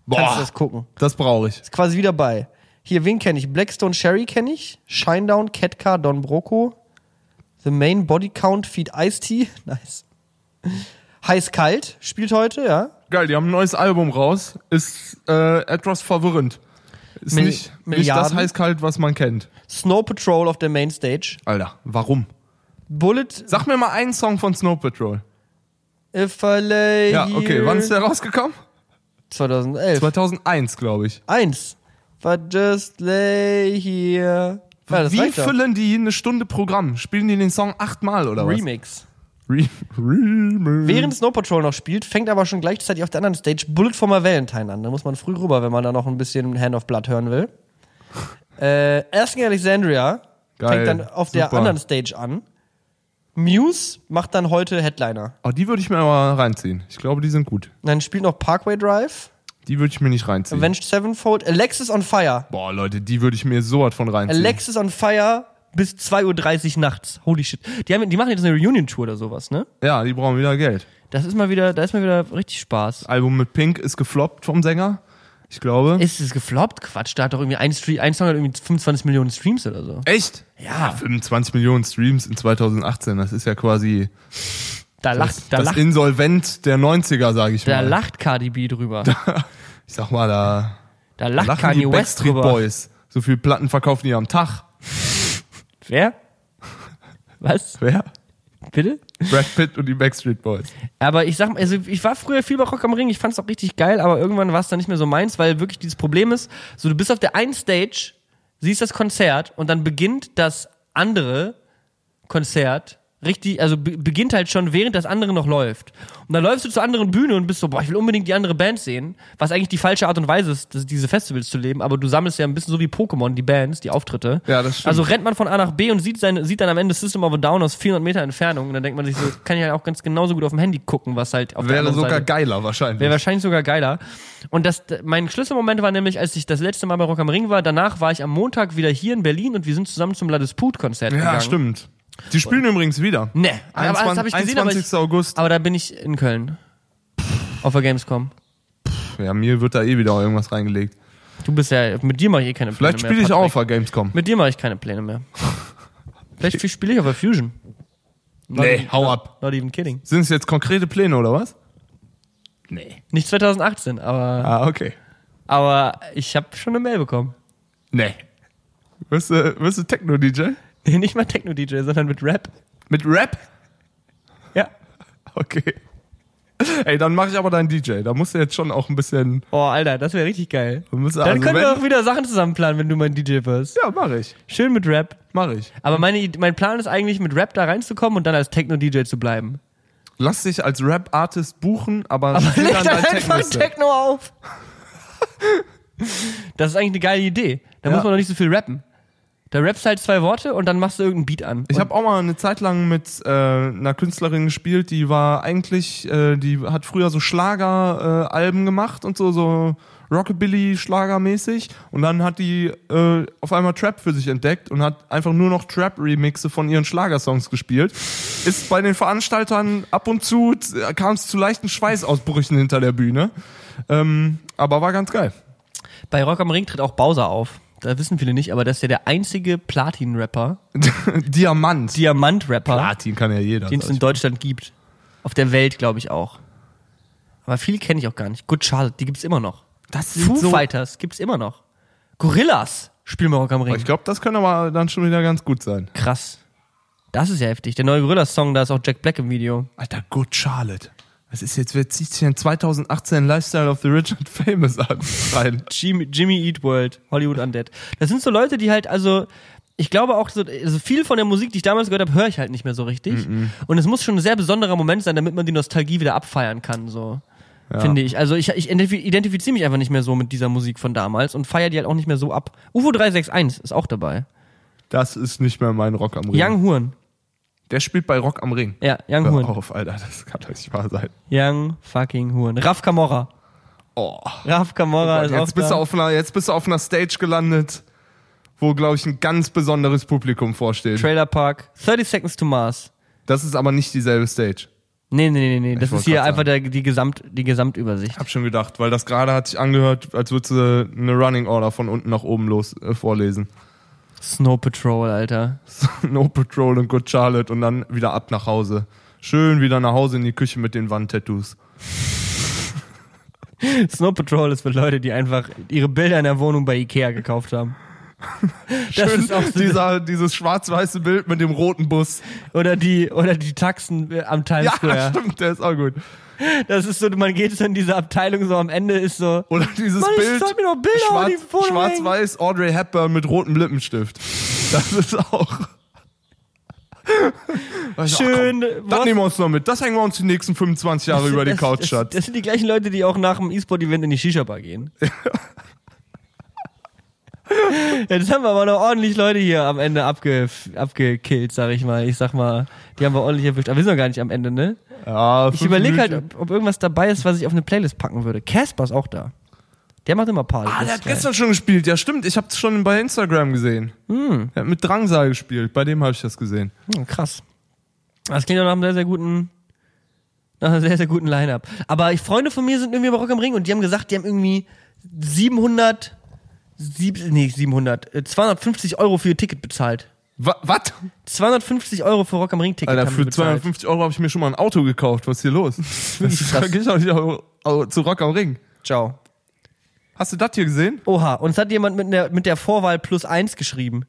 kannst du das gucken. Das brauche ich. Ist quasi wieder bei. Hier, wen kenne ich? Blackstone Sherry kenne ich. Shinedown, Catcar, Don Broco. The Main Body Count, Feed Ice Tea. Nice. Heiß Kalt spielt heute, ja. Geil, die haben ein neues Album raus. Ist äh, etwas verwirrend. Ist Mil- nicht, nicht das heißkalt, was man kennt. Snow Patrol auf der Mainstage. Alter, warum? Bullet Sag mir mal einen Song von Snow Patrol. If I lay Ja, okay. Wann ist der rausgekommen? 2011. 2001, glaube ich. Eins. But just lay here. Ja, Wie füllen die eine Stunde Programm? Spielen die den Song achtmal oder was? Remix. Re. Während Snow Patrol noch spielt, fängt aber schon gleichzeitig auf der anderen Stage Bullet for my Valentine an. Da muss man früh rüber, wenn man da noch ein bisschen Hand of Blood hören will. Äh, Asking Alexandria Geil, fängt dann auf der super. anderen Stage an. Muse macht dann heute Headliner. Oh, die würde ich mir aber reinziehen. Ich glaube, die sind gut. Und dann spielt noch Parkway Drive, Die würde ich mir nicht reinziehen. Avenged Sevenfold, Alexis on Fire. Boah, Leute, die würde ich mir so was von reinziehen. Alexis on Fire bis 2.30 Uhr nachts. Holy shit. Die, haben, die machen jetzt eine Reunion-Tour oder sowas, ne? ja, die brauchen wieder Geld. Das ist mal wieder, da ist mal wieder richtig Spaß. Album mit Pink ist gefloppt vom Sänger. Ich glaube. Ist es gefloppt? Quatsch, da hat doch irgendwie ein, Stream, ein Song hat irgendwie 25 Millionen Streams oder so. Echt? Ja. 25 Millionen Streams in 2018. Das ist ja quasi Da lacht, das, da das lacht, Insolvent der 90er, sage ich da mal. lacht Cardi B drüber. ich sag mal, da Da lacht lachen Kanye die West Backstreet drüber. Boys. So viel Platten verkaufen die am Tag. Wer? Was? Wer? Bitte? Brad Pitt und die Backstreet Boys. Aber ich sag mal, also ich war früher viel bei Rock am Ring, ich fand's auch richtig geil, aber irgendwann war es dann nicht mehr so meins, weil wirklich dieses Problem ist, so du bist auf der einen Stage, siehst das Konzert und dann beginnt das andere Konzert richtig, also be beginnt halt schon, während das andere noch läuft. Und dann läufst du zur anderen Bühne und bist so, boah, ich will unbedingt die andere Band sehen, was eigentlich die falsche Art und Weise ist, das, diese Festivals zu leben, aber du sammelst ja ein bisschen so wie Pokémon, die Bands, die Auftritte. Ja, das stimmt. Also rennt man von A nach B und sieht, seine, sieht dann am Ende System of a Down aus 400 Meter Entfernung und dann denkt man sich so, kann ich halt auch ganz genauso gut auf dem Handy gucken, was halt auf der Wäre anderen sogar Seite geiler wahrscheinlich. Wäre wahrscheinlich sogar geiler. Und das, mein Schlüsselmoment war nämlich, als ich das letzte Mal bei Rock am Ring war. Danach war ich am Montag wieder hier in Berlin und wir sind zusammen zum Ladisput-Konzert ja, gegangen. stimmt. Die spielen übrigens wieder. Nee, aber das habe ich gesehen, aber, 21. ich, August. aber da bin ich in Köln. Auf der Gamescom. Ja, mir wird da eh wieder irgendwas reingelegt. Du bist ja, mit dir mache ich eh keine Pläne Vielleicht mehr. spiele ich auch auf der Gamescom. Mit dir mache ich keine Pläne mehr. Vielleicht spiele ich auf der Fusion. Not Nee, even- hau not- ab. Not even kidding. Sind es jetzt konkrete Pläne oder was? Nee. Nicht 2018, aber, Ah, okay. aber ich habe schon eine Mail bekommen. Nee. Wirst du, wirst du Techno-DJ? Nicht mal Techno-DJ, sondern mit Rap. Mit Rap? Ja. Okay. Ey, dann mache ich aber deinen DJ. Da musst du jetzt schon auch ein bisschen. Oh, Alter, das wäre richtig geil. Dann also können wir auch wieder Sachen zusammen planen, wenn du mein DJ wirst. Ja, mache ich. Schön mit Rap. Mache ich. Aber meine, mein Plan ist eigentlich, mit Rap da reinzukommen und dann als Techno-DJ zu bleiben. Lass dich als Rap-Artist buchen, aber, Aber leg dann dann einfach Techno-Set. Techno auf. das ist eigentlich eine geile Idee. Da Ja. muss man doch nicht so viel rappen. Da rappst halt zwei Worte und dann machst du irgendeinen Beat an. Ich habe auch mal eine Zeit lang mit äh, einer Künstlerin gespielt, die war eigentlich, äh, die hat früher so Schlageralben äh, Alben gemacht und so, so Rockabilly-Schlagermäßig. Und dann hat die äh, auf einmal Trap für sich entdeckt und hat einfach nur noch Trap-Remixe von ihren Schlagersongs gespielt. Ist bei den Veranstaltern ab und zu, kam es zu leichten Schweißausbrüchen hinter der Bühne. Ähm, aber war ganz geil. Bei Rock am Ring tritt auch Bowser auf. Da wissen viele nicht, aber das ist ja der einzige Platin-Rapper, Diamant. Diamant-Rapper, Platin kann ja jeder. den es in. Deutschland gibt. Auf der Welt, glaube ich, auch. Aber viele kenne ich auch gar nicht. Good Charlotte, die gibt's immer noch. Das Foo sieht so, Fighters gibt's immer noch. Gorillas spielen wir Rock am Ring. ich glaube, das könnte aber dann schon wieder ganz gut sein. Krass. Das ist ja heftig. Der neue Gorillas-Song, da ist auch Jack Black im Video. Alter, Good Charlotte. Was ist jetzt, wer zieht sich denn 2018 Lifestyle of the Rich and Famous an? Rein. Jimmy, Jimmy Eat World, Hollywood Undead. Das sind so Leute, die halt, also, ich glaube auch, so, also viel von der Musik, die ich damals gehört habe, höre ich halt nicht mehr so richtig. Und es muss schon ein sehr besonderer Moment sein, damit man die Nostalgie wieder abfeiern kann, so. Finde ich. Also ich, ich identif- identifiziere mich einfach nicht mehr so mit dieser Musik von damals und feiere die halt auch nicht mehr so ab. UFO 361 ist auch dabei. Das ist nicht mehr mein Rock am Ring. Young Huren. Der spielt bei Rock am Ring. Ja, Young Hör Huren. auf, Alter, das kann doch nicht wahr sein. Young fucking Huren. Raff Camorra. Oh. Raff Camorra ist auch Jetzt bist, du da. auf einer, jetzt bist du auf einer Stage gelandet, wo, glaube ich, ein ganz besonderes Publikum vorsteht. Trailer Park. 30 Seconds to Mars. Das ist aber nicht dieselbe Stage. Nee, nee, nee, nee. Das ist hier einfach der, die, Gesamt, die Gesamtübersicht. Hab schon gedacht, weil das gerade hat sich angehört, als würdest du eine Running Order von unten nach oben los äh, vorlesen. Snow Patrol, Alter. No Patrol und Good Charlotte und dann wieder ab nach Hause. Schön wieder nach Hause in die Küche mit den Wandtattoos. Snow Patrol ist für Leute, die einfach ihre Bilder in der Wohnung bei Ikea gekauft haben. Das Schön ist auch so, dieser, dieses schwarz-weiße Bild mit dem roten Bus. oder die oder die Taxen äh, am Times Ja, Square. stimmt, der ist auch gut. Das ist so, man geht so in diese Abteilung so am Ende ist so Oder dieses Mann, Bild, zeig mir doch Bilder, schwarz, schwarz-weiß, Audrey Hepburn mit rotem Lippenstift. Das ist auch... Also, schön. ach komm, das nehmen wir uns noch mit. Das hängen wir uns die nächsten 25 Jahre über die das, Couch, das, Schatz. das sind die gleichen Leute, die auch nach dem E-Sport-Event in die Shisha-Bar gehen. Ja, Jetzt haben wir aber noch ordentlich Leute hier am Ende abge, abgekillt, sag ich mal. Ich sag mal, die haben wir ordentlich erwischt. Aber wir sind noch gar nicht am Ende, ne? Ja, Ich überlege halt, ob, ob irgendwas dabei ist, was ich auf eine Playlist packen würde. Casper ist auch da. Der macht immer Party. Ah, der hat gestern schon gespielt. Ja, stimmt. Ich hab's schon bei Instagram gesehen. Hm. Er hat mit Drangsal gespielt. Bei dem habe ich das gesehen. Hm, krass. Das klingt doch nach einem sehr, sehr guten, nach einem sehr, sehr guten Line-Up. Aber Freunde von mir sind irgendwie bei Rock am Ring und die haben gesagt, die haben irgendwie 700, sieb, nee, 700, äh, 250 Euro für ihr Ticket bezahlt. Was? 250 Euro für Rock am Ring Ticket Alter, haben für bezahlt. 250 Euro habe ich mir schon mal ein Auto gekauft. Was ist hier los? Das geht doch nicht au- au- zu Rock am Ring. Ciao. Hast du das hier gesehen? Oha, und es hat jemand mit der, mit der Vorwahl plus eins geschrieben.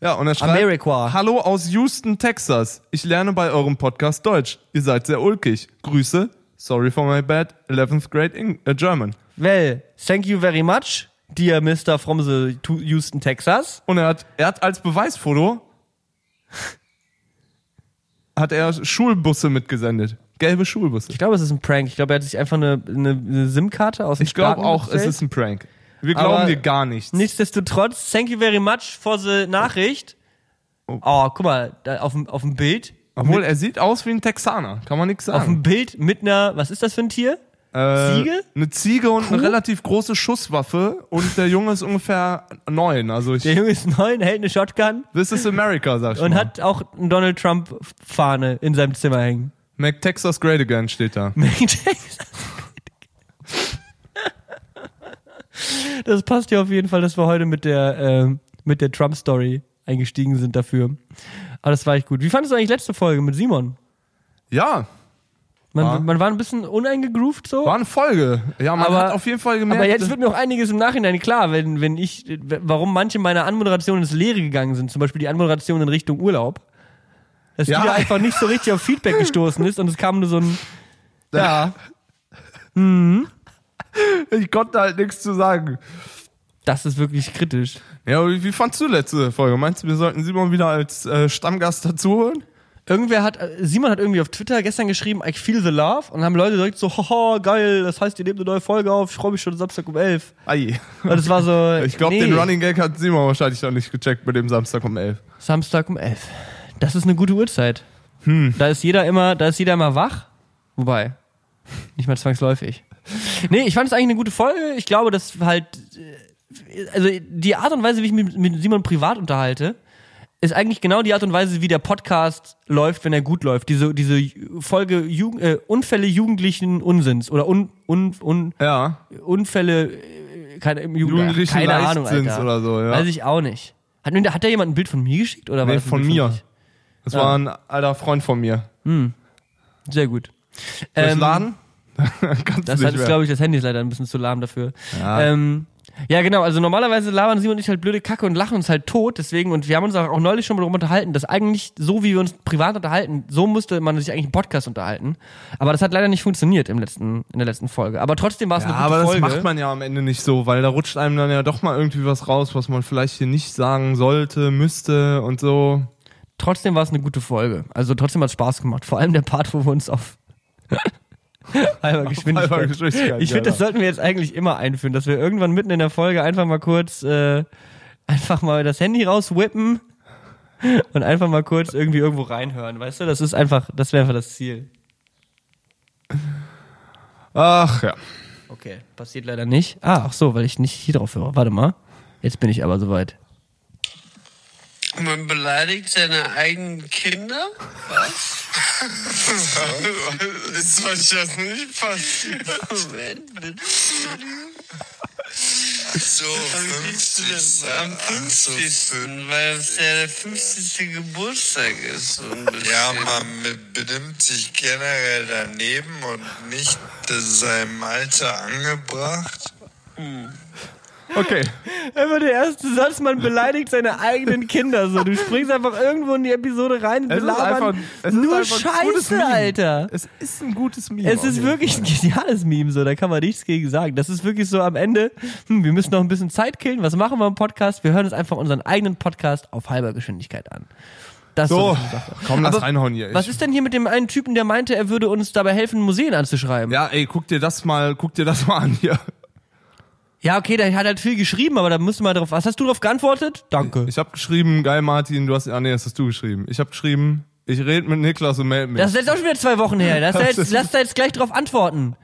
Ja, und er schreibt, America. Hallo aus Houston, Texas. Ich lerne bei eurem Podcast Deutsch. Ihr seid sehr ulkig. Grüße. Sorry for my bad. 11th grade Eng äh, German. Well, thank you very much, dear Mr. from the to- Houston, Texas. Und er hat, er hat als Beweisfoto hat er Schulbusse mitgesendet. Gelbe Schulbusse. Ich glaube, es ist ein Prank. Ich glaube, er hat sich einfach eine, eine, eine SIM-Karte aus dem Ich glaube auch, es bestellt. ist ein Prank. Wir Aber glauben dir gar nichts. Nichtsdestotrotz, thank you very much for the Nachricht. Oh, guck mal, auf dem, auf dem Bild. Obwohl, er sieht aus wie ein Texaner. Kann man nichts Auf sagen. dem Bild mit einer, was ist das für ein Tier? Äh, Ziege? Eine Ziege und Kuh? eine relativ große Schusswaffe. Und der Junge ist ungefähr neun. Also ich, Der Junge ist neun, hält eine Shotgun this is America, sag ich und mal. hat auch eine Donald Trump-Fahne in seinem Zimmer hängen. Make Texas great again steht da. Das passt ja auf jeden Fall, dass wir heute mit der, mit der Trump-Story eingestiegen sind dafür. Aber das war echt gut. Wie fandest du eigentlich letzte Folge mit Simon? Ja, Man, War- man war ein bisschen uneingegroovt so. war eine Folge. Ja, man Aber- hat auf jeden Fall gemerkt. Aber jetzt wird mir auch einiges im Nachhinein klar, wenn, wenn ich, warum manche meiner Anmoderationen ins Leere gegangen sind. Zum Beispiel die Anmoderation in Richtung Urlaub. Dass Ja. die da einfach nicht so richtig auf Feedback gestoßen ist und es kam nur so ein, Ja. Mhm. Ich konnte halt nichts zu sagen. Das ist wirklich kritisch. Ja, wie, wie fandst du letzte Folge? Meinst du, wir sollten Simon wieder als äh, Stammgast dazu holen? Irgendwer hat, äh, Simon hat irgendwie auf Twitter gestern geschrieben, I feel the love und haben Leute direkt so, haha, geil, das heißt, ihr nehmt eine neue Folge auf, ich freue mich schon Samstag um 11. Ei. Und das war so, Ich glaube, nee, den Running Gag hat Simon wahrscheinlich noch nicht gecheckt mit dem Samstag um 11. Samstag um 11. Das ist eine gute Uhrzeit. Hm. Da ist jeder immer, da ist jeder immer wach. Wobei, nicht mal zwangsläufig. Nee, ich fand es eigentlich eine gute Folge. Ich glaube, dass halt, äh, also die Art und Weise, wie ich mich mit Simon privat unterhalte, ist eigentlich genau die Art und Weise, wie der Podcast läuft, wenn er gut läuft. Diese, diese Folge Jugend, äh, Unfälle jugendlichen Unsinns oder un, un, un, Ja. Unfälle, äh, keine, im Jugend, Jugendlichen keine Ahnung, Alter. oder so, ja. Weiß ich auch nicht. Hat, hat da jemand ein Bild von mir geschickt oder war Nee, das ein von mir. dich? Das Ja. war ein alter Freund von mir. Sehr gut. Ähm, laden? Das hat glaube ich, das Handy ist leider ein bisschen zu lahm dafür. Ja. Ähm, ja, genau. Also normalerweise labern Simon und ich halt blöde Kacke und lachen uns halt tot. Deswegen, und wir haben uns auch neulich schon mal darüber unterhalten, dass eigentlich so, wie wir uns privat unterhalten, so müsste man sich eigentlich im Podcast unterhalten. Aber das hat leider nicht funktioniert im letzten, in der letzten Folge. Aber trotzdem war es ja, eine gute aber das Folge. macht man ja am Ende nicht so, weil da rutscht einem dann ja doch mal irgendwie was raus, was man vielleicht hier nicht sagen sollte, müsste und so. trotzdem war es eine gute Folge. Also trotzdem hat es Spaß gemacht. Vor allem der Part, wo wir uns auf halber Geschwindigkeit. halber Geschwindigkeit, ich finde, das sollten wir jetzt eigentlich immer einführen, dass wir irgendwann mitten in der Folge einfach mal kurz äh, einfach mal das Handy rauswippen und einfach mal kurz irgendwie irgendwo reinhören. Weißt du, das ist einfach, das wäre einfach das Ziel. Ach ja. Okay, passiert leider nicht. Ah, ach so, weil ich nicht hier drauf höre. Warte mal. Jetzt bin ich aber soweit. Man beleidigt seine eigenen Kinder? Was? Ist euch das nicht passiert? Moment, bitte. So, Am 50. Am 50. Weil es ja der 50. Geburtstag ist. So. Ja, man be- benimmt sich generell daneben und nicht seinem Alter angebracht. Okay. Einfach der erste Satz, man beleidigt seine eigenen Kinder so. Du springst einfach irgendwo in die Episode rein und belabern nur Scheiße. Alter. Es ist ein gutes Meme. Es ist wirklich ein geniales Meme, so, da kann man nichts gegen sagen. Das ist wirklich so am Ende, hm, wir müssen noch ein bisschen Zeit killen, was machen wir im Podcast? Wir hören uns einfach unseren eigenen Podcast auf halber Geschwindigkeit an. Das ist So, komm, lass Aber reinhauen hier. Was ist denn hier mit dem einen Typen, der meinte, er würde uns dabei helfen, Museen anzuschreiben? Ja, ey, guck dir das mal, guck dir das mal an hier. Ja, okay, der hat halt viel geschrieben, aber da müssen wir drauf. Was hast du darauf geantwortet? Danke. Ich habe geschrieben, geil Martin, du hast, ah nee, das hast du geschrieben. Ich habe geschrieben, ich rede mit Niklas und melde mich. Das ist jetzt auch schon wieder zwei Wochen her. Lass da Das jetzt, ist- lass da jetzt gleich drauf antworten.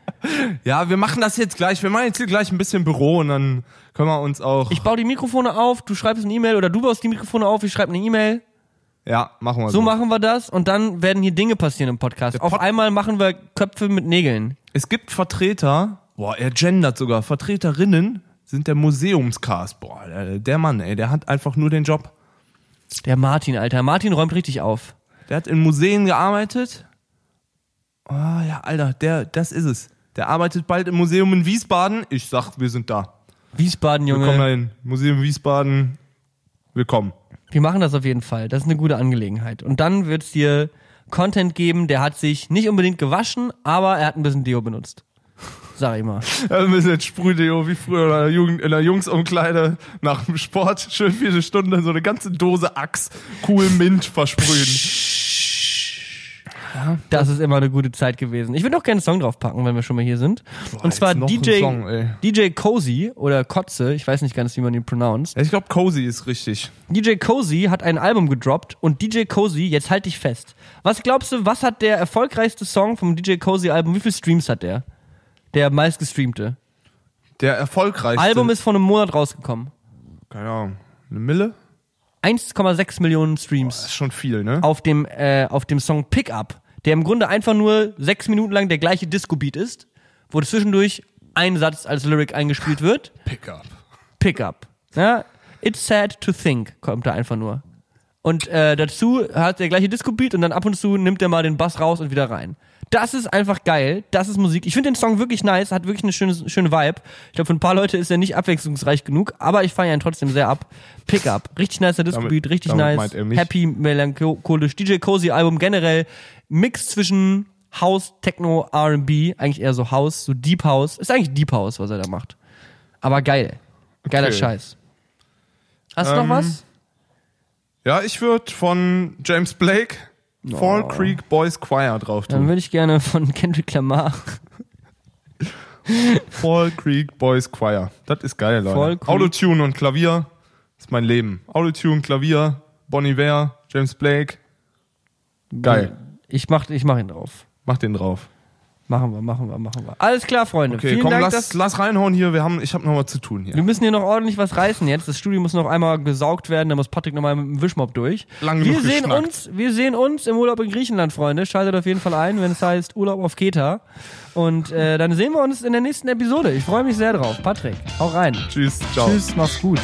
ja, wir machen das jetzt gleich. Wir machen jetzt hier gleich ein bisschen Büro und dann können wir uns auch. Ich baue die Mikrofone auf, du schreibst eine E-Mail oder du baust die Mikrofone auf, ich schreibe eine E-Mail. ja, machen wir So machen wir das und dann werden hier Dinge passieren im Podcast. Auf Pod- einmal machen wir Köpfe mit Nägeln. Es gibt Vertreter, boah, er gendert sogar, Vertreterinnen sind der Museumscast. Boah, der, der Mann, ey, der hat einfach nur den Job. Der Martin, Alter. Martin räumt richtig auf. Der hat in Museen gearbeitet. Oh ja, Alter, der, das ist es. Der arbeitet bald im Museum in Wiesbaden. Ich sag, wir sind da. Wiesbaden, Wir kommen Junge. dahin. Museum Wiesbaden. Willkommen. Wir machen das auf jeden Fall. Das ist eine gute Angelegenheit. Und dann wird's dir Content geben, der hat sich nicht unbedingt gewaschen, aber er hat ein bisschen Deo benutzt. Sag ich mal. Ja, wir müssen jetzt Sprühdeo wie früher in der, Jugend, in der Jungsumkleide nach dem Sport schön viele Stunden so eine ganze Dose Axe cool Mint versprühen. Das ist immer eine gute Zeit gewesen. Ich würde auch gerne einen Song draufpacken, wenn wir schon mal hier sind. Und zwar ein DJ, Song, ey. DJ Cozy oder Kotze, ich weiß nicht ganz, wie man ihn pronounced. Ja, ich glaube, Cozy ist richtig. DJ Cozy hat ein Album gedroppt und DJ Cozy, jetzt halt dich fest. Was glaubst du, was hat der erfolgreichste Song vom DJ Cozy Album? Wie viele Streams hat der? Der meistgestreamte. Der erfolgreichste. Album ist vor einem Monat rausgekommen. Keine Ahnung. Eine Mille? 1,6 Millionen Das Streams ist schon viel, ne? auf dem, äh, auf dem Song Pickup, der im Grunde einfach nur sechs Minuten lang der gleiche Disco-Beat ist, wo zwischendurch ein Satz als Lyric eingespielt wird. Pickup. Pickup. Ja, it's sad to think, kommt da einfach nur. Und äh, dazu hat der gleiche Disco-Beat und dann ab und zu nimmt er mal den Bass raus und wieder rein. Das ist einfach geil. Das ist Musik. Ich finde den Song wirklich nice, hat wirklich eine schöne, schöne Vibe. Ich glaube, für ein paar Leute ist er nicht abwechslungsreich genug, aber ich feiere ihn trotzdem sehr ab. Pickup. Richtig nicer Disco-Beat, richtig damit nice. Happy, melancholisch. DJ Cozy Album generell. Mix zwischen House, Techno, R&B, eigentlich eher so House, so Deep House. Ist eigentlich Deep House, was er da macht. Aber geil. Geiler Okay. Scheiß. Hast du noch Ähm, was? Ja, ich würde von James Blake Fall Creek Boys Choir drauf Dann tun. würde ich gerne von Kendrick Lamar. Fall Creek Boys Choir. Das ist geil, Leute. Autotune und Klavier ist mein Leben. Autotune, Klavier, Bonnie Ware, James Blake. Geil. Ich mach, ich mach ihn drauf. Mach den drauf. Machen wir, machen wir, machen wir. Alles klar, Freunde. Okay, Vielen komm, Dank, lass, lass reinhauen hier. Wir haben, ich habe noch was zu tun hier. Wir müssen hier noch ordentlich was reißen jetzt. Das Studio muss noch einmal gesaugt werden. Da muss Patrick nochmal mit dem Wischmopp durch. Lang wir sehen geschnackt. uns, wir sehen uns im Urlaub in Griechenland, Freunde. Schaltet auf jeden Fall ein, wenn es heißt Urlaub auf Keta. Und äh, dann sehen wir uns in der nächsten Episode. Ich freue mich sehr drauf. Patrick, hau rein. Tschüss, ciao. Tschüss, mach's gut.